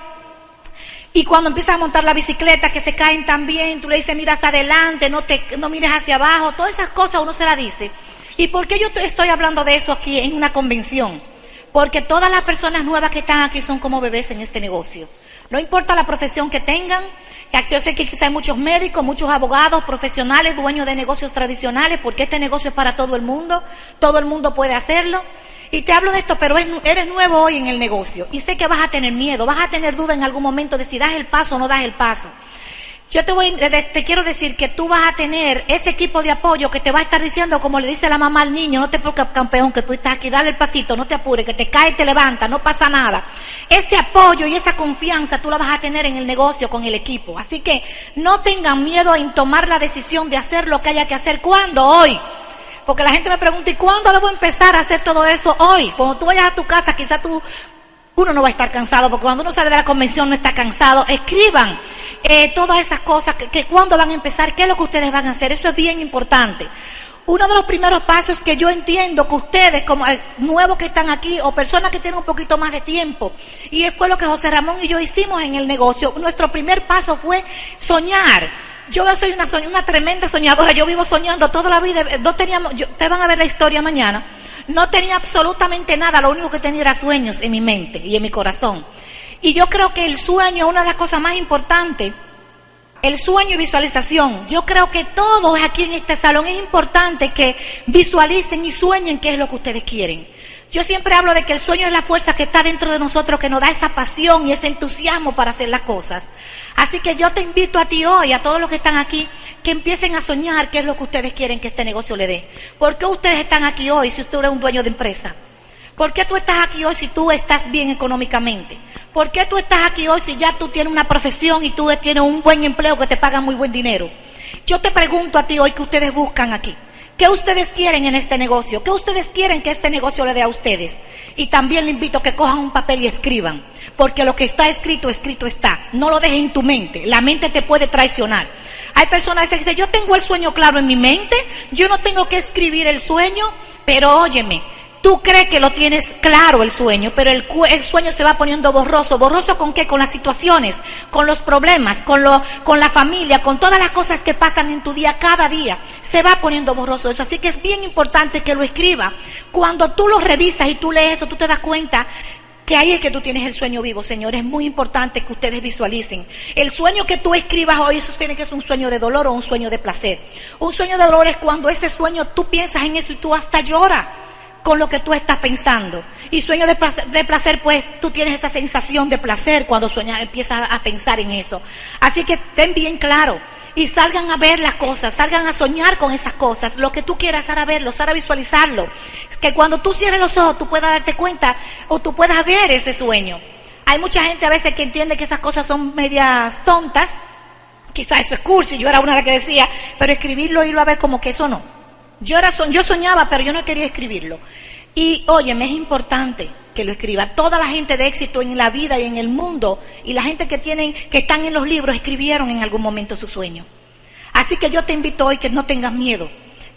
y cuando empiezas a montar la bicicleta, que se caen también, tú le dices, miras adelante, no, te, no mires hacia abajo, todas esas cosas uno se las dice. ¿Y por qué yo estoy hablando de eso aquí en una convención? Porque todas las personas nuevas que están aquí son como bebés en este negocio. No importa la profesión que tengan, yo sé que quizá hay muchos médicos, muchos abogados, profesionales, dueños de negocios tradicionales, porque este negocio es para todo el mundo, todo el mundo puede hacerlo. Y te hablo de esto, pero eres nuevo hoy en el negocio y sé que vas a tener miedo, vas a tener duda en algún momento de si das el paso o no das el paso. Yo te, voy, te quiero decir que tú vas a tener ese equipo de apoyo que te va a estar diciendo, como le dice la mamá al niño, no te preocupes, campeón, que tú estás aquí, dale el pasito, no te apures, que te cae te levanta, no pasa nada. Ese apoyo y esa confianza tú la vas a tener en el negocio con el equipo. Así que no tengan miedo en tomar la decisión de hacer lo que haya que hacer. ¿Cuándo? Hoy. Porque la gente me pregunta, ¿y cuándo debo empezar a hacer todo eso? Hoy. Cuando tú vayas a tu casa, quizá tú uno no va a estar cansado, porque cuando uno sale de la convención no está cansado. Escriban eh, todas esas cosas, que, que cuándo van a empezar, qué es lo que ustedes van a hacer. Eso es bien importante. Uno de los primeros pasos que yo entiendo que ustedes, como eh, nuevos que están aquí o personas que tienen un poquito más de tiempo, y fue lo que José Ramón y yo hicimos en el negocio, nuestro primer paso fue soñar. Yo soy una, una tremenda soñadora, yo vivo soñando toda la vida, no teníamos, te van a ver la historia mañana no tenía absolutamente nada, lo único que tenía era sueños en mi mente y en mi corazón. Y yo creo que el sueño es una de las cosas más importantes. El sueño y visualización. Yo creo que todos aquí en este salón es importante que visualicen y sueñen qué es lo que ustedes quieren. Yo siempre hablo de que el sueño es la fuerza que está dentro de nosotros, que nos da esa pasión y ese entusiasmo para hacer las cosas. Así que yo te invito a ti hoy, a todos los que están aquí, que empiecen a soñar qué es lo que ustedes quieren que este negocio le dé. ¿Por qué ustedes están aquí hoy si usted es un dueño de empresa? ¿Por qué tú estás aquí hoy si tú estás bien económicamente? ¿Por qué tú estás aquí hoy si ya tú tienes una profesión y tú tienes un buen empleo que te paga muy buen dinero? Yo te pregunto a ti hoy qué ustedes buscan aquí. ¿Qué ustedes quieren en este negocio? ¿Qué ustedes quieren que este negocio le dé a ustedes? Y también le invito a que cojan un papel y escriban, porque lo que está escrito, escrito está. No lo dejes en tu mente, la mente te puede traicionar. Hay personas que dicen, yo tengo el sueño claro en mi mente, yo no tengo que escribir el sueño, pero óyeme, Tú crees que lo tienes claro el sueño, pero el, el, sueño se va poniendo borroso. ¿Borroso con qué? Con las situaciones, con los problemas, con, lo, con la familia, con todas las cosas que pasan en tu día, cada día. Se va poniendo borroso eso. Así que es bien importante que lo escriba. Cuando tú lo revisas y tú lees eso, tú te das cuenta que ahí es que tú tienes el sueño vivo, Señor. Es muy importante que ustedes visualicen. El sueño que tú escribas hoy, eso tiene que ser un sueño de dolor o un sueño de placer. Un sueño de dolor es cuando ese sueño tú piensas en eso y tú hasta lloras con lo que tú estás pensando. Y sueño de placer, pues tú tienes esa sensación de placer cuando sueñas, empiezas a pensar en eso. Así que ten bien claro y salgan a ver las cosas, salgan a soñar con esas cosas, lo que tú quieras, ahora verlo, ahora visualizarlo. Que cuando tú cierres los ojos tú puedas darte cuenta o tú puedas ver ese sueño. Hay mucha gente a veces que entiende que esas cosas son medias tontas. Quizás eso es cursi, yo era una de las que decía, pero escribirlo y irlo a ver como que eso no. Yo, era, yo soñaba, pero yo no quería escribirlo. Y óyeme, es importante que lo escriba. Toda la gente de éxito en la vida y en el mundo y la gente que tienen, que están en los libros, escribieron en algún momento su sueño. Así que yo te invito hoy que no tengas miedo,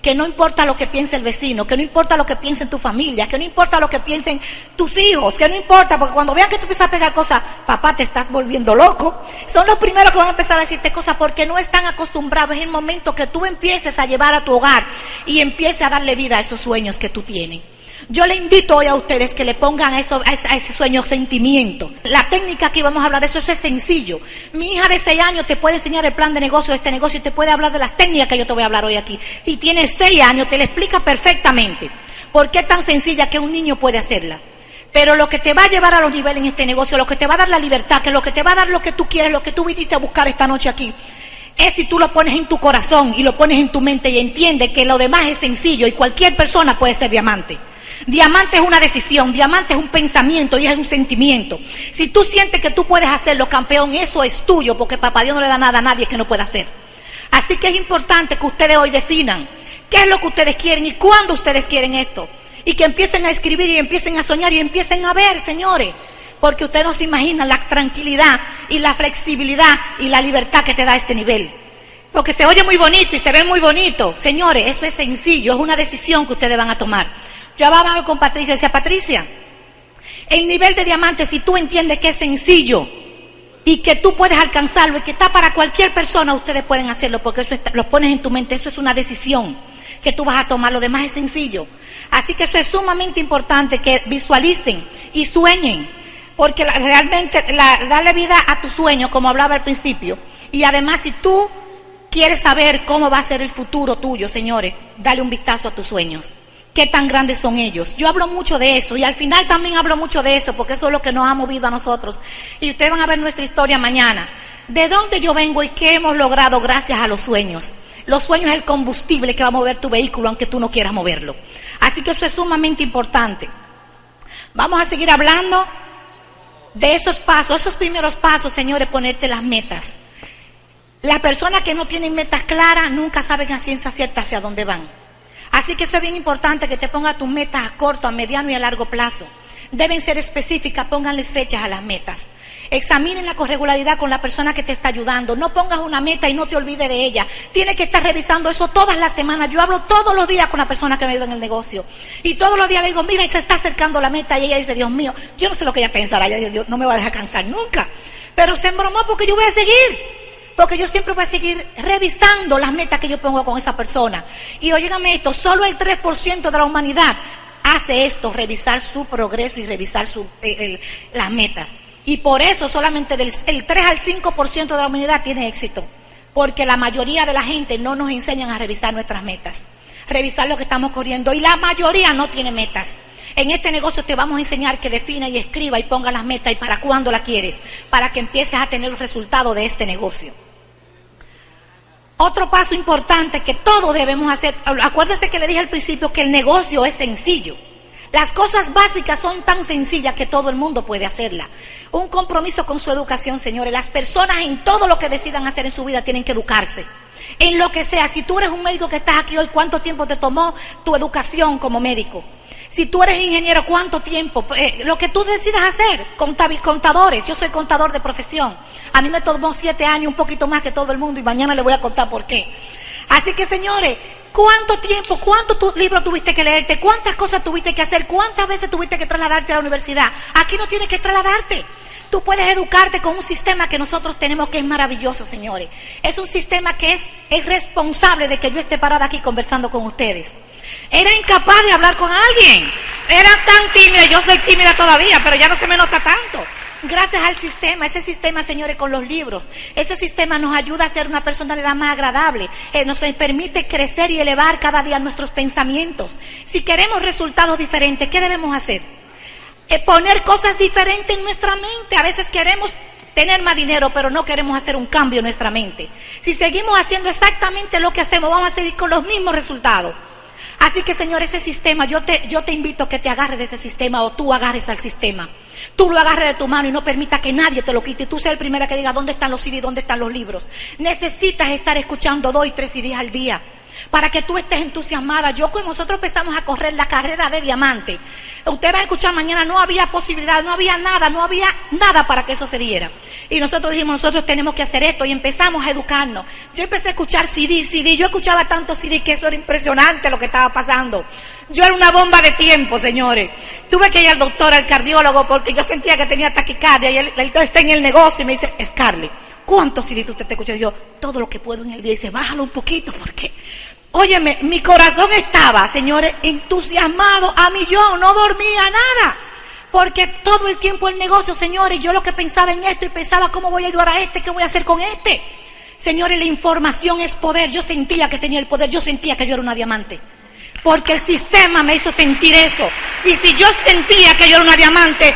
que no importa lo que piense el vecino, que no importa lo que piense tu familia, que no importa lo que piensen tus hijos, que no importa, porque cuando vean que tú empiezas a pegar cosas, papá, te estás volviendo loco, son los primeros que van a empezar a decirte cosas porque no están acostumbrados. Es el momento que tú empieces a llevar a tu hogar y empieces a darle vida a esos sueños que tú tienes. Yo le invito hoy a ustedes que le pongan a, eso, a ese sueño sentimiento. La técnica que vamos a hablar, eso es sencillo. Mi hija de 6 años te puede enseñar el plan de negocio de este negocio y te puede hablar de las técnicas que yo te voy a hablar hoy aquí. Y tiene 6 años, te le explica perfectamente. ¿Por qué es tan sencilla que un niño puede hacerla? Pero lo que te va a llevar a los niveles en este negocio, lo que te va a dar la libertad, que lo que te va a dar lo que tú quieres, lo que tú viniste a buscar esta noche aquí, es si tú lo pones en tu corazón y lo pones en tu mente y entiendes que lo demás es sencillo y cualquier persona puede ser diamante. Diamante es una decisión, diamante es un pensamiento y es un sentimiento. Si tú sientes que tú puedes hacerlo, campeón, eso es tuyo, porque papá Dios no le da nada a nadie que no pueda hacer. Así que es importante que ustedes hoy definan qué es lo que ustedes quieren y cuándo ustedes quieren esto. Y que empiecen a escribir y empiecen a soñar y empiecen a ver, señores. Porque ustedes no se imaginan la tranquilidad y la flexibilidad y la libertad que te da este nivel. Porque se oye muy bonito y se ve muy bonito. Señores, eso es sencillo, es una decisión que ustedes van a tomar. Yo hablaba con Patricia y decía, Patricia, el nivel de diamante, si tú entiendes que es sencillo y que tú puedes alcanzarlo y que está para cualquier persona, ustedes pueden hacerlo porque eso lo pones en tu mente, eso es una decisión que tú vas a tomar, lo demás es sencillo. Así que eso es sumamente importante que visualicen y sueñen, porque realmente darle vida a tu sueño, como hablaba al principio, y además si tú quieres saber cómo va a ser el futuro tuyo, señores, dale un vistazo a tus sueños. Qué tan grandes son ellos. Yo hablo mucho de eso y al final también hablo mucho de eso porque eso es lo que nos ha movido a nosotros. Y ustedes van a ver nuestra historia mañana. De dónde yo vengo y qué hemos logrado gracias a los sueños. Los sueños es el combustible que va a mover tu vehículo aunque tú no quieras moverlo. Así que eso es sumamente importante. Vamos a seguir hablando de esos pasos, esos primeros pasos, señores, ponerte las metas. Las personas que no tienen metas claras nunca saben a ciencia cierta hacia dónde van. Así que eso es bien importante que te pongas tus metas a corto, a mediano y a largo plazo. Deben ser específicas, pónganles fechas a las metas. Examínenla con regularidad con la persona que te está ayudando. No pongas una meta y no te olvides de ella. Tienes que estar revisando eso todas las semanas. Yo hablo todos los días con la persona que me ayuda en el negocio. Y todos los días le digo, mira, se está acercando la meta. Y ella dice, Dios mío, yo no sé lo que ella pensará. Ella dice, Dios, no me va a dejar cansar nunca. Pero se embromó porque yo voy a seguir. Porque yo siempre voy a seguir revisando las metas que yo pongo con esa persona. Y oígame esto, solo el 3% de la humanidad hace esto, revisar su progreso y revisar su, eh, las metas. Y por eso solamente del el 3 al 5% de la humanidad tiene éxito. Porque la mayoría de la gente no nos enseñan a revisar nuestras metas. Revisar lo que estamos corriendo. Y la mayoría no tiene metas. En este negocio te vamos a enseñar que defina y escriba y ponga las metas y para cuándo la quieres. Para que empieces a tener los resultados de este negocio. Otro paso importante que todos debemos hacer. Acuérdese que le dije al principio que el negocio es sencillo. Las cosas básicas son tan sencillas que todo el mundo puede hacerla. Un compromiso con su educación, señores. Las personas en todo lo que decidan hacer en su vida tienen que educarse. En lo que sea. Si tú eres un médico que estás aquí hoy, ¿cuánto tiempo te tomó tu educación como médico? Si tú eres ingeniero, ¿cuánto tiempo? Eh, lo que tú decidas hacer, contadores, yo soy contador de profesión. A mí me tomó siete años, un poquito más que todo el mundo, y mañana le voy a contar por qué. Así que, señores, ¿cuánto tiempo, cuántos libros tuviste que leerte? ¿Cuántas cosas tuviste que hacer? ¿Cuántas veces tuviste que trasladarte a la universidad? Aquí no tienes que trasladarte. Tú puedes educarte con un sistema que nosotros tenemos que es maravilloso, señores. Es un sistema que es, es responsable de que yo esté parada aquí conversando con ustedes. Era incapaz de hablar con alguien. Era tan tímida, yo soy tímida todavía, pero ya no se me nota tanto. Gracias al sistema, ese sistema, señores, con los libros, ese sistema nos ayuda a ser una personalidad más agradable, eh, nos permite crecer y elevar cada día nuestros pensamientos. Si queremos resultados diferentes, ¿qué debemos hacer? Eh, poner cosas diferentes en nuestra mente. A veces queremos tener más dinero, pero no queremos hacer un cambio en nuestra mente. Si seguimos haciendo exactamente lo que hacemos, vamos a seguir con los mismos resultados. Así que, Señor, ese sistema, yo te, yo te invito a que te agarres de ese sistema o tú agarres al sistema. Tú lo agarres de tu mano y no permita que nadie te lo quite. Y tú seas el primero que diga dónde están los CDs, dónde están los libros. Necesitas estar escuchando dos y tres CDs al día para que tú estés entusiasmada. Yo cuando nosotros empezamos a correr la carrera de diamante, usted va a escuchar mañana, no había posibilidad, no había nada, no había nada para que eso se diera. Y nosotros dijimos, nosotros tenemos que hacer esto y empezamos a educarnos. Yo empecé a escuchar CD, CD, yo escuchaba tanto CD que eso era impresionante lo que estaba pasando. Yo era una bomba de tiempo, señores. Tuve que ir al doctor, al cardiólogo, porque yo sentía que tenía taquicardia y él, está en el negocio y me dice, Scarlett, ¿cuántos CD usted te escucha? Yo, todo lo que puedo en el día. Y dice, bájalo un poquito, porque Óyeme, mi corazón estaba, señores, entusiasmado a millón, no dormía nada. Porque todo el tiempo el negocio, señores, yo lo que pensaba en esto y pensaba cómo voy a ayudar a este, qué voy a hacer con este. Señores, la información es poder. Yo sentía que tenía el poder, yo sentía que yo era una diamante. Porque el sistema me hizo sentir eso. Y si yo sentía que yo era una diamante,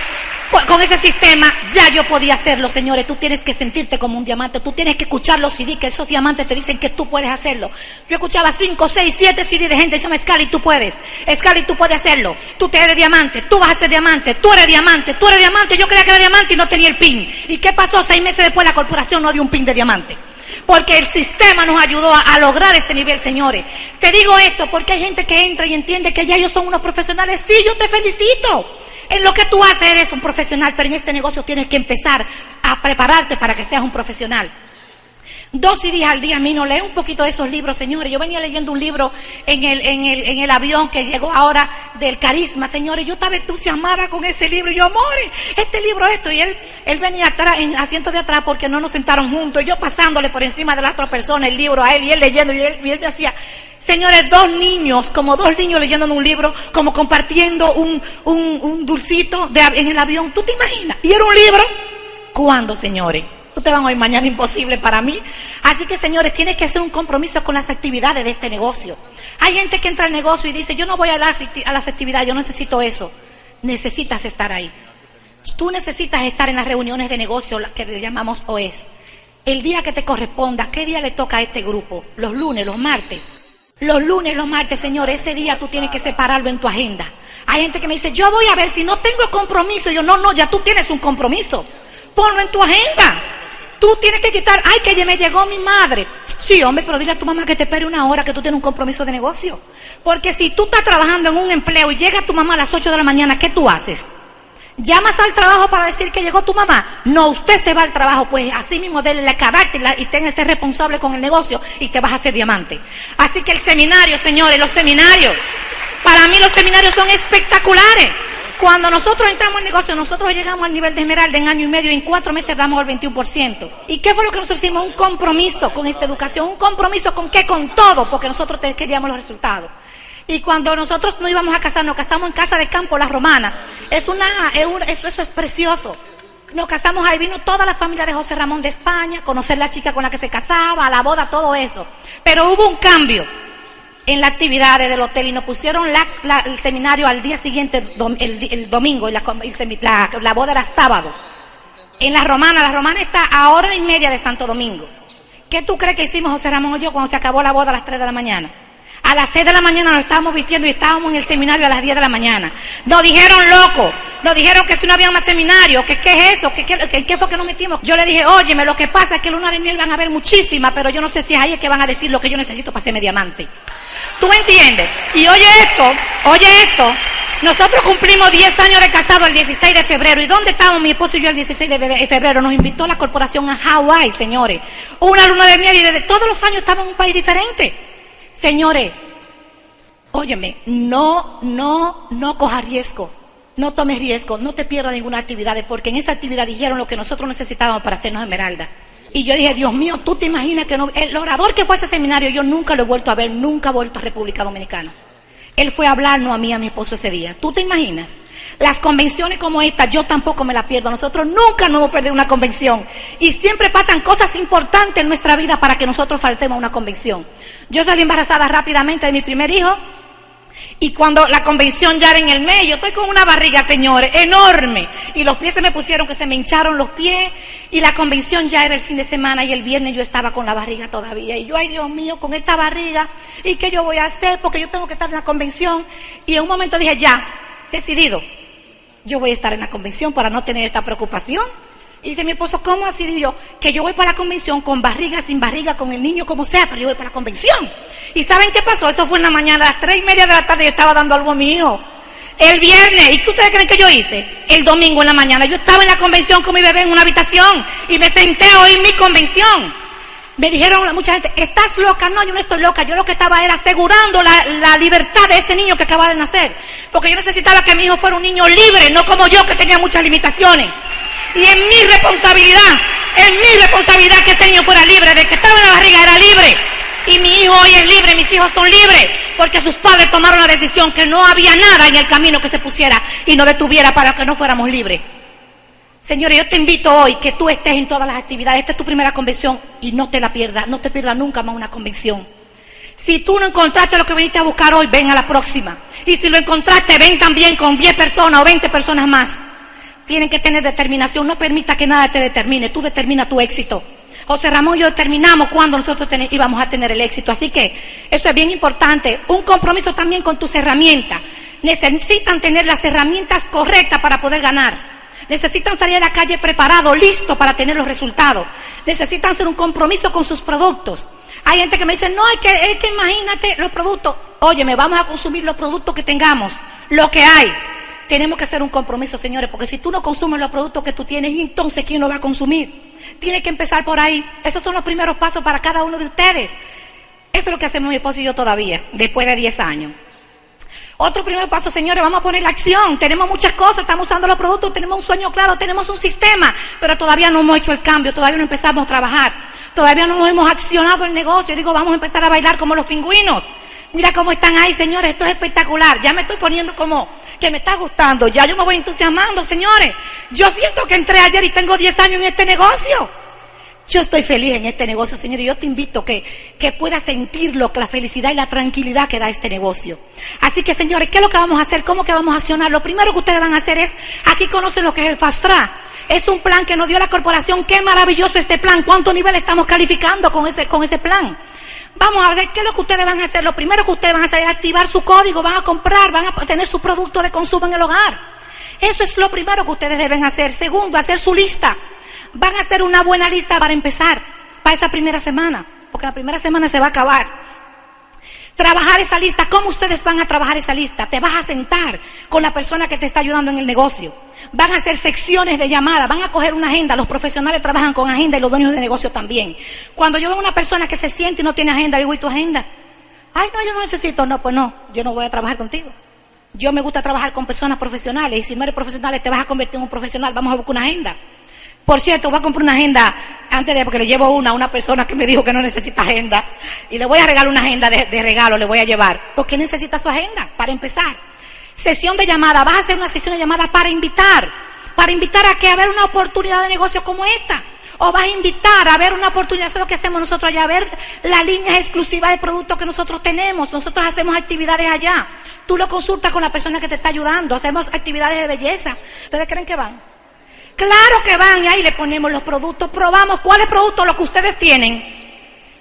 con ese sistema ya yo podía hacerlo, señores. Tú tienes que sentirte como un diamante. Tú tienes que escuchar los CD que esos diamantes te dicen que tú puedes hacerlo. Yo escuchaba 5, 6, 7 CD de gente que se llama Scali, tú puedes. Scali, tú puedes hacerlo. Tú te eres diamante. Tú vas a ser diamante. Tú eres diamante. Tú eres diamante. Yo creía que era diamante y no tenía el pin. ¿Y qué pasó? Seis meses después la corporación no dio un pin de diamante. Porque el sistema nos ayudó a, a, lograr ese nivel, señores. Te digo esto porque hay gente que entra y entiende que ya ellos son unos profesionales. Sí, yo te felicito. En lo que tú haces eres un profesional, pero en este negocio tienes que empezar a prepararte para que seas un profesional. Dos días al día, mí no lee un poquito de esos libros, señores. Yo venía leyendo un libro en el, en el, en el avión que llegó ahora del carisma, señores. Yo estaba entusiasmada con ese libro. Y yo, amores, este libro, esto. Y él, él venía atrás, en asiento de atrás, porque no nos sentaron juntos. Y yo pasándole por encima de la otra persona el libro a él, y él leyendo, y él, y él me hacía, Señores, dos niños, como dos niños leyendo un libro, como compartiendo un, un, un dulcito de, en el avión. ¿Tú te imaginas? ¿Y era un libro? ¿Cuándo, señores? Ustedes van oír mañana imposible para mí. Así que, señores, tiene que hacer un compromiso con las actividades de este negocio. Hay gente que entra al negocio y dice, yo no voy a las, a las actividades, yo necesito eso. Necesitas estar ahí. Tú necesitas estar en las reuniones de negocio, las que le llamamos OES. El día que te corresponda, ¿qué día le toca a este grupo? Los lunes, los martes. Los lunes, los martes, señores, ese día tú tienes que separarlo en tu agenda. Hay gente que me dice, yo voy a ver si no tengo el compromiso. yo, no, no, ya tú tienes un compromiso. Ponlo en tu agenda. Tú tienes que quitar, ay, que me llegó mi madre. Sí, hombre, pero dile a tu mamá que te espere una hora que tú tienes un compromiso de negocio. Porque si tú estás trabajando en un empleo y llega tu mamá a las 8 de la mañana, ¿qué tú haces? ¿Llamas al trabajo para decir que llegó tu mamá? No, usted se va al trabajo, pues así mismo déle carácter y tenga ser responsable con el negocio y te vas a hacer diamante. Así que el seminario, señores, los seminarios, para mí los seminarios son espectaculares. Cuando nosotros entramos en negocio, nosotros llegamos al nivel de esmeralda en año y medio en cuatro meses damos el 21%. ¿Y qué fue lo que nosotros hicimos? Un compromiso con esta educación. ¿Un compromiso con qué? Con todo, porque nosotros queríamos los resultados. Y cuando nosotros no íbamos a casar, nos casamos en casa de campo, la romana. Es una, eso, eso es precioso. Nos casamos ahí, vino toda la familia de José Ramón de España, conocer la chica con la que se casaba, la boda, todo eso. Pero hubo un cambio en la actividad del hotel y nos pusieron el seminario al día siguiente, el, domingo, y la, la, boda era sábado. En la romana, la romana está a hora y media de Santo Domingo. ¿Qué tú crees que hicimos José Ramón y yo cuando se acabó la boda a las 3 de la mañana? A las 6 de la mañana nos estábamos vistiendo y estábamos en el seminario a las 10 de la mañana. Nos dijeron loco, nos dijeron que si no había más seminario, que qué es eso, que qué fue que nos metimos. Yo le dije, óyeme, lo que pasa es que luna de miel van a haber muchísimas, pero yo no sé si es ahí que van a decir lo que yo necesito para hacerme diamante. ¿Tú me entiendes? Y oye esto, oye esto. Nosotros cumplimos 10 años de casado el 16 de febrero. ¿Y dónde estábamos mi esposo y yo el 16 de febrero? Nos invitó la corporación a Hawái, señores. Una luna de miel y desde todos los años estábamos en un país diferente. Señores, óyeme, no, no, no coja riesgo. No tomes riesgo, no te pierdas ninguna actividad, porque en esa actividad dijeron lo que nosotros necesitábamos para hacernos esmeralda. Y yo dije, Dios mío, tú te imaginas que no, el orador que fue a ese seminario, yo nunca lo he vuelto a ver, nunca he vuelto a República Dominicana. Él fue a hablarnos a mí, a mi esposo ese día. ¿Tú te imaginas? Las convenciones como esta, yo tampoco me la pierdo. Nosotros nunca nos hemos perdido una convención. Y siempre pasan cosas importantes en nuestra vida para que nosotros faltemos a una convención. Yo salí embarazada rápidamente de mi primer hijo y cuando la convención ya era en el medio, estoy con una barriga, señores, enorme. Y los pies se me pusieron que se me hincharon los pies. Y la convención ya era el fin de semana y el viernes yo estaba con la barriga todavía. Y yo, ay Dios mío, con esta barriga, ¿y qué yo voy a hacer? Porque yo tengo que estar en la convención. Y en un momento dije, ya, decidido, yo voy a estar en la convención para no tener esta preocupación. Y dice mi esposo, ¿cómo así? yo, que yo voy para la convención con barriga, sin barriga, con el niño, como sea, pero yo voy para la convención. ¿Y saben qué pasó? Eso fue en la mañana, a las tres y media de la tarde, yo estaba dando algo mío. El viernes, ¿y qué ustedes creen que yo hice? El domingo en la mañana, yo estaba en la convención con mi bebé en una habitación y me senté a oír mi convención. Me dijeron mucha gente, ¿estás loca? No, yo no estoy loca. Yo lo que estaba era asegurando la, la, libertad de ese niño que acaba de nacer. Porque yo necesitaba que mi hijo fuera un niño libre, no como yo que tenía muchas limitaciones. Y en mi responsabilidad, en mi responsabilidad que ese niño fuera libre, de que estaba en la barriga era libre. Y mi hijo hoy es libre, mis hijos son libres, porque sus padres tomaron la decisión que no había nada en el camino que se pusiera y no detuviera para que no fuéramos libres. Señores, yo te invito hoy que tú estés en todas las actividades. Esta es tu primera convención y no te la pierdas, no te pierdas nunca más una convención. Si tú no encontraste lo que viniste a buscar hoy, ven a la próxima. Y si lo encontraste, ven también con 10 personas o 20 personas más. Tienen que tener determinación. No permita que nada te determine. Tú determina tu éxito. José Ramón y yo determinamos cuándo nosotros íbamos a tener el éxito. Así que eso es bien importante. Un compromiso también con tus herramientas. Necesitan tener las herramientas correctas para poder ganar. Necesitan salir a la calle preparado, listo para tener los resultados. Necesitan hacer un compromiso con sus productos. Hay gente que me dice, no, es que, es que imagínate los productos. Oye, me vamos a consumir los productos que tengamos, lo que hay. Tenemos que hacer un compromiso, señores, porque si tú no consumes los productos que tú tienes, entonces ¿quién lo va a consumir? Tiene que empezar por ahí. Esos son los primeros pasos para cada uno de ustedes. Eso es lo que hacemos mi esposo y yo todavía, después de 10 años. Otro primer paso, señores, vamos a poner la acción. Tenemos muchas cosas, estamos usando los productos, tenemos un sueño claro, tenemos un sistema, pero todavía no hemos hecho el cambio, todavía no empezamos a trabajar, todavía no hemos accionado el negocio. Digo, vamos a empezar a bailar como los pingüinos. Mira cómo están ahí, señores, esto es espectacular. Ya me estoy poniendo como que me está gustando, ya yo me voy entusiasmando, señores. Yo siento que entré ayer y tengo 10 años en este negocio. Yo estoy feliz en este negocio, Señor, y yo te invito que, que puedas sentir lo la felicidad y la tranquilidad que da este negocio. Así que, señores, ¿qué es lo que vamos a hacer? ¿Cómo que vamos a accionar? Lo primero que ustedes van a hacer es, aquí conocen lo que es el Fast Track. Es un plan que nos dio la corporación. Qué maravilloso este plan. ¿Cuánto nivel estamos calificando con ese, con ese plan? Vamos a ver qué es lo que ustedes van a hacer. Lo primero que ustedes van a hacer es activar su código, van a comprar, van a tener su producto de consumo en el hogar. Eso es lo primero que ustedes deben hacer. Segundo, hacer su lista van a hacer una buena lista para empezar, para esa primera semana, porque la primera semana se va a acabar. Trabajar esa lista, ¿cómo ustedes van a trabajar esa lista? Te vas a sentar con la persona que te está ayudando en el negocio. Van a hacer secciones de llamada, van a coger una agenda. Los profesionales trabajan con agenda y los dueños de negocio también. Cuando yo veo una persona que se siente y no tiene agenda, digo, ¿y tu agenda? Ay, no, yo no necesito. No, pues no, yo no voy a trabajar contigo. Yo me gusta trabajar con personas profesionales y si no eres profesional te vas a convertir en un profesional. Vamos a buscar una agenda. Por cierto, voy a comprar una agenda antes de, porque le llevo una a una persona que me dijo que no necesita agenda. Y le voy a regalar una agenda de, regalo, le voy a llevar. ¿Por qué necesita su agenda? Para empezar. Sesión de llamada. Vas a hacer una sesión de llamada para invitar. Para invitar a que a ver una oportunidad de negocio como esta. O vas a invitar a ver una oportunidad, eso es lo que hacemos nosotros allá, a ver las líneas exclusivas de productos que nosotros tenemos. Nosotros hacemos actividades allá. Tú lo consultas con la persona que te está ayudando. Hacemos actividades de belleza. ¿Ustedes creen que van? Claro que van y ahí le ponemos los productos, probamos cuáles productos los que ustedes tienen.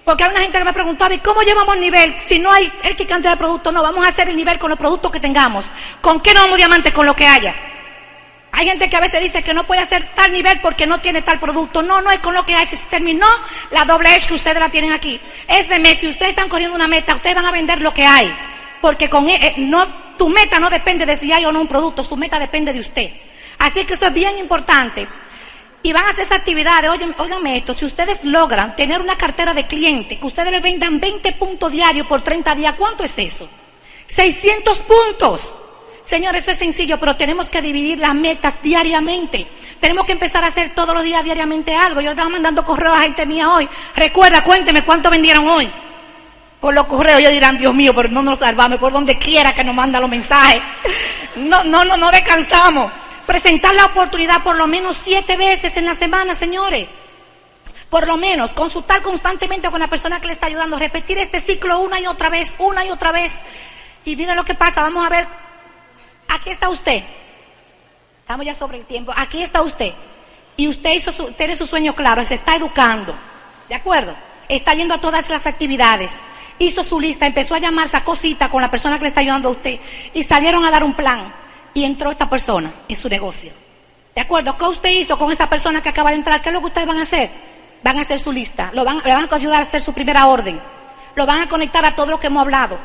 Porque hay una gente que me preguntaba, ¿y cómo llevamos el nivel? Si no hay X cantidad de productos, no, vamos a hacer el nivel con los productos que tengamos. ¿Con qué no vamos diamantes? Con lo que haya. Hay gente que a veces dice que no puede hacer tal nivel porque no tiene tal producto. No, no es con lo que hay. Se terminó la doble H que ustedes la tienen aquí. Es de mes. Si ustedes están corriendo una meta, ustedes van a vender lo que hay. Porque con e, eh, no, tu meta no depende de si hay o no un producto. Su meta depende de usted. Así que eso es bien importante. Y van a hacer esa actividades. Oigan, óiganme esto, si ustedes logran tener una cartera de clientes, que ustedes les vendan 20 puntos diarios por 30 días, ¿cuánto es eso? 600 puntos. Señor, eso es sencillo, pero tenemos que dividir las metas diariamente. Tenemos que empezar a hacer todos los días diariamente algo. Yo estaba mandando correos a gente mía hoy. Recuerda, cuénteme cuánto vendieron hoy. Por los correos ellos dirán, Dios mío, pero no nos salvamos por donde quiera que nos manda los mensajes. No, no, no, no descansamos presentar la oportunidad por lo menos siete veces en la semana, señores. Por lo menos, consultar constantemente con la persona que le está ayudando, repetir este ciclo una y otra vez, una y otra vez. Y miren lo que pasa, vamos a ver. Aquí está usted. Estamos ya sobre el tiempo. Aquí está usted. Y usted hizo su, tiene su sueño claro, se está educando. ¿De acuerdo? Está yendo a todas las actividades. Hizo su lista, empezó a llamar, sacó cita con la persona que le está ayudando a usted. Y salieron a dar un plan y entró esta persona en su negocio. ¿De acuerdo? ¿Qué usted hizo con esa persona que acaba de entrar? ¿Qué es lo que ustedes van a hacer? Van a hacer su lista, lo van, le van a ayudar a hacer su primera orden, lo van a conectar a todo lo que hemos hablado,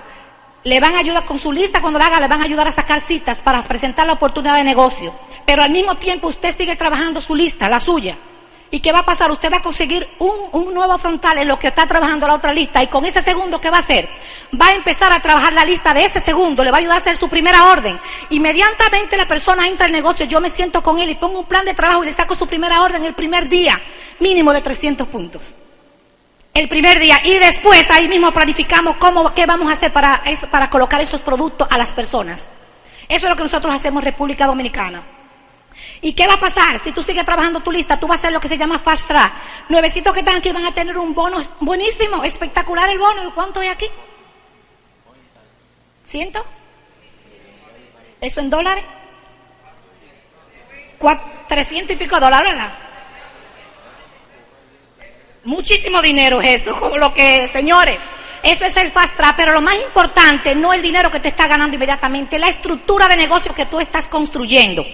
le van a ayudar con su lista cuando la haga, le van a ayudar a sacar citas para presentar la oportunidad de negocio. Pero al mismo tiempo usted sigue trabajando su lista, la suya. ¿Y qué va a pasar? Usted va a conseguir un, nuevo frontal en lo que está trabajando la otra lista y con ese segundo, ¿qué va a hacer? Va a empezar a trabajar la lista de ese segundo, le va a ayudar a hacer su primera orden. Inmediatamente la persona entra al negocio, yo me siento con él y pongo un plan de trabajo y le saco su primera orden el primer día, mínimo de 300 puntos. El primer día y después ahí mismo planificamos cómo, qué vamos a hacer para, para colocar esos productos a las personas. Eso es lo que nosotros hacemos en República Dominicana. ¿Y qué va a pasar? Si tú sigues trabajando tu lista, tú vas a hacer lo que se llama fast track. Nuevecitos que están aquí van a tener un bono buenísimo, espectacular el bono. ¿Cuánto hay aquí? ¿Ciento? ¿Eso en dólares? Trescientos y pico dólares, ¿verdad? Muchísimo dinero es eso, como lo que, señores, eso es el fast track, pero lo más importante no el dinero que te está ganando inmediatamente, la estructura de negocio que tú estás construyendo.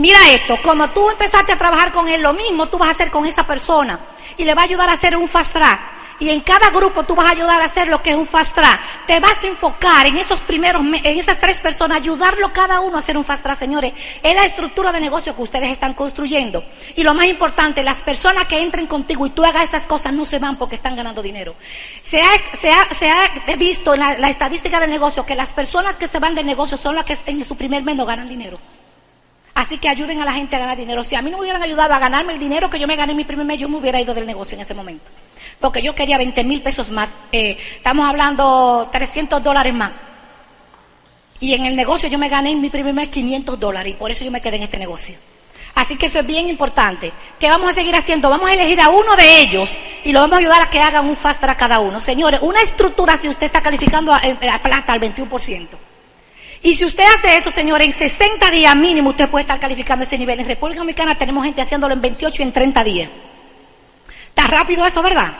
Mira esto, como tú empezaste a trabajar con él, lo mismo tú vas a hacer con esa persona y le va a ayudar a hacer un fast track. Y en cada grupo tú vas a ayudar a hacer lo que es un fast track. Te vas a enfocar en esos primeros, en esas tres personas, ayudarlo cada uno a hacer un fast track, señores. Es la estructura de negocio que ustedes están construyendo. Y lo más importante, las personas que entren contigo y tú hagas esas cosas no se van porque están ganando dinero. Se ha, visto en la, la estadística del negocio que las personas que se van del negocio son las que en su primer mes no ganan dinero. Así que ayuden a la gente a ganar dinero. Si a mí no me hubieran ayudado a ganarme el dinero que yo me gané en mi primer mes, yo me hubiera ido del negocio en ese momento. Porque yo quería 20 mil pesos más. Eh, estamos hablando 300 dólares más. Y en el negocio yo me gané en mi primer mes 500 dólares y por eso yo me quedé en este negocio. Así que eso es bien importante. ¿Qué vamos a seguir haciendo? Vamos a elegir a uno de ellos y lo vamos a ayudar a que hagan un fast para cada uno. Señores, una estructura si usted está calificando a, a plata al 21%. Y si usted hace eso, señores, en 60 días mínimo usted puede estar calificando ese nivel. En República Dominicana tenemos gente haciéndolo en 28 y en 30 días. Está rápido eso, ¿verdad?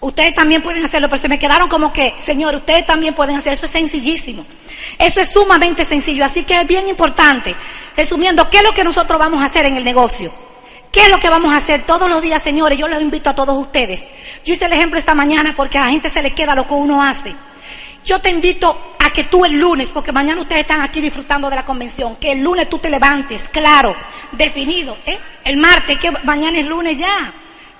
Ustedes también pueden hacerlo, pero se me quedaron como que, señor, ustedes también pueden hacer eso, es sencillísimo. Eso es sumamente sencillo, así que es bien importante. Resumiendo, ¿qué es lo que nosotros vamos a hacer en el negocio? ¿Qué es lo que vamos a hacer todos los días, señores? Yo los invito a todos ustedes. Yo hice el ejemplo esta mañana porque a la gente se le queda lo que uno hace. Yo te invito a que tú el lunes, porque mañana ustedes están aquí disfrutando de la convención, que el lunes tú te levantes, claro, definido, ¿eh? El martes, que mañana es lunes ya.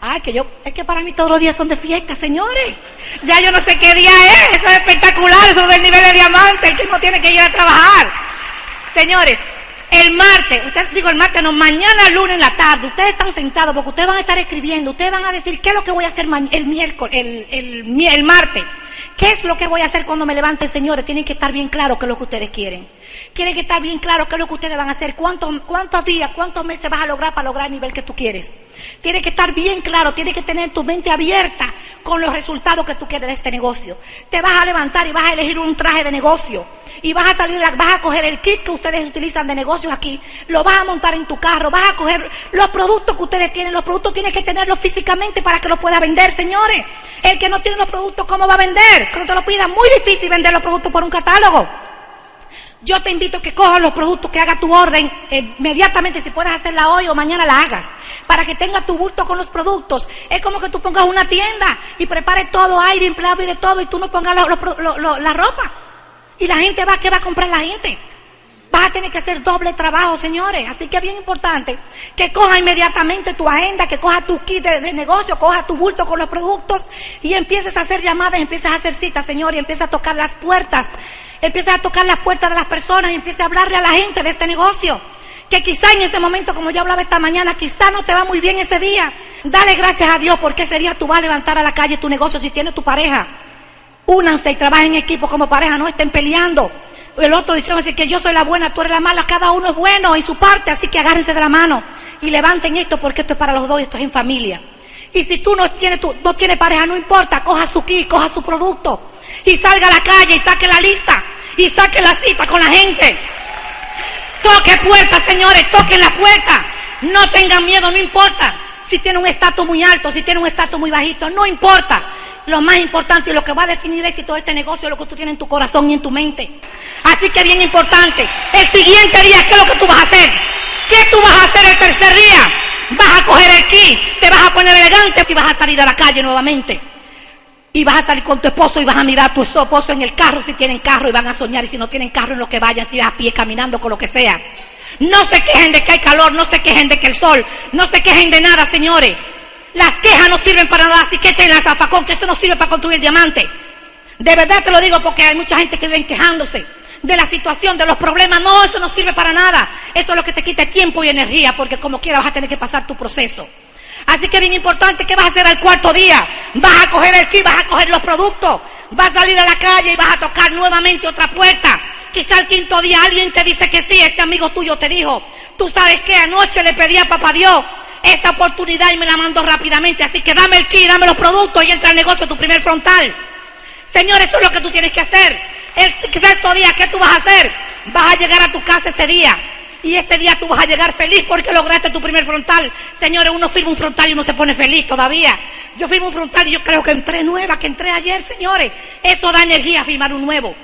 Ay, que yo, es que para mí todos los días son de fiesta, señores. Ya yo no sé qué día es, eso es espectacular, eso es del nivel de diamante, el que no tiene que ir a trabajar. Señores, el martes, usted digo el martes, no, mañana lunes en la tarde, ustedes están sentados porque ustedes van a estar escribiendo, ustedes van a decir qué es lo que voy a hacer el miércoles, el, el, el martes. ¿Qué es lo que voy a hacer cuando me levante, señores? Tienen que estar bien claro qué es lo que ustedes quieren. Tienen que estar bien claro qué es lo que ustedes van a hacer. ¿Cuántos, cuántos días, cuántos meses vas a lograr para lograr el nivel que tú quieres? Tiene que estar bien claro, tiene que tener tu mente abierta con los resultados que tú quieres de este negocio. Te vas a levantar y vas a elegir un traje de negocio y vas a salir, vas a coger el kit que ustedes utilizan de negocios aquí, lo vas a montar en tu carro, vas a coger los productos que ustedes tienen, los productos tienes que tenerlos físicamente para que los puedas vender, señores. El que no tiene los productos, ¿cómo va a vender? Cuando te lo pida, muy difícil vender los productos por un catálogo. Yo te invito a que cojas los productos, que hagas tu orden eh, inmediatamente, si puedes hacerla hoy o mañana la hagas, para que tengas tu bulto con los productos. Es como que tú pongas una tienda y prepares todo, aire, empleado y de todo, y tú no pongas la ropa. Y la gente va, ¿qué va a comprar la gente? Vas a tener que hacer doble trabajo, señores. Así que es bien importante que coja inmediatamente tu agenda, que coja tu kit de, negocio, coja tu bulto con los productos y empieces a hacer llamadas, empieces a hacer citas, señores, y empieces a tocar las puertas. Empieces a tocar las puertas de las personas y empieces a hablarle a la gente de este negocio. Que quizá en ese momento, como yo hablaba esta mañana, quizá no te va muy bien ese día. Dale gracias a Dios porque ese día tú vas a levantar a la calle tu negocio si tienes tu pareja. Únanse y trabajen en equipo como pareja, no estén peleando. El otro diciendo que yo soy la buena, tú eres la mala, cada uno es bueno en su parte, así que agárrense de la mano y levanten esto porque esto es para los dos, esto es en familia. Y si tú no tienes, tú, no tienes pareja, no importa, coja su kit, coja su producto y salga a la calle y saque la lista y saque la cita con la gente. Toque puertas, señores, toquen la puerta. No tengan miedo, no importa. Si tiene un estatus muy alto, si tiene un estatus muy bajito, no importa lo más importante y lo que va a definir el éxito de este negocio es lo que tú tienes en tu corazón y en tu mente. Así que bien importante, el siguiente día, ¿qué es lo que tú vas a hacer? ¿Qué tú vas a hacer el tercer día? Vas a coger el kit, te vas a poner elegante y vas a salir a la calle nuevamente. Y vas a salir con tu esposo y vas a mirar a tu esposo en el carro si tienen carro y van a soñar y si no tienen carro en lo que vayan, si vas a pie caminando con lo que sea. No se quejen de que hay calor, no se quejen de que el sol, no se quejen de nada, señores. Las quejas no sirven para nada, así que echen la zafacón, que eso no sirve para construir diamante. De verdad te lo digo porque hay mucha gente que viene quejándose de la situación, de los problemas. No, eso no sirve para nada. Eso es lo que te quita tiempo y energía, porque como quiera vas a tener que pasar tu proceso. Así que bien importante, ¿qué vas a hacer al cuarto día? Vas a coger el kit, vas a coger los productos, vas a salir a la calle y vas a tocar nuevamente otra puerta. Quizá al quinto día alguien te dice que sí, ese amigo tuyo te dijo, tú sabes que anoche le pedí a papá Dios esta oportunidad y me la mando rápidamente. Así que dame el kit, dame los productos y entra al negocio tu primer frontal. Señor, eso es lo que tú tienes que hacer. El sexto día, ¿qué tú vas a hacer? Vas a llegar a tu casa ese día. Y ese día tú vas a llegar feliz porque lograste tu primer frontal. Señores, uno firma un frontal y uno se pone feliz todavía. Yo firmo un frontal y yo creo que entré nueva, que entré ayer, señores. Eso da energía firmar un nuevo.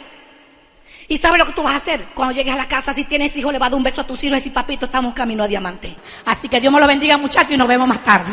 ¿Y sabes lo que tú vas a hacer? Cuando llegues a la casa, si tienes hijos, le vas a dar un beso a tus hijos y decir, papito, estamos camino a diamante. Así que Dios me lo bendiga, muchachos, y nos vemos más tarde.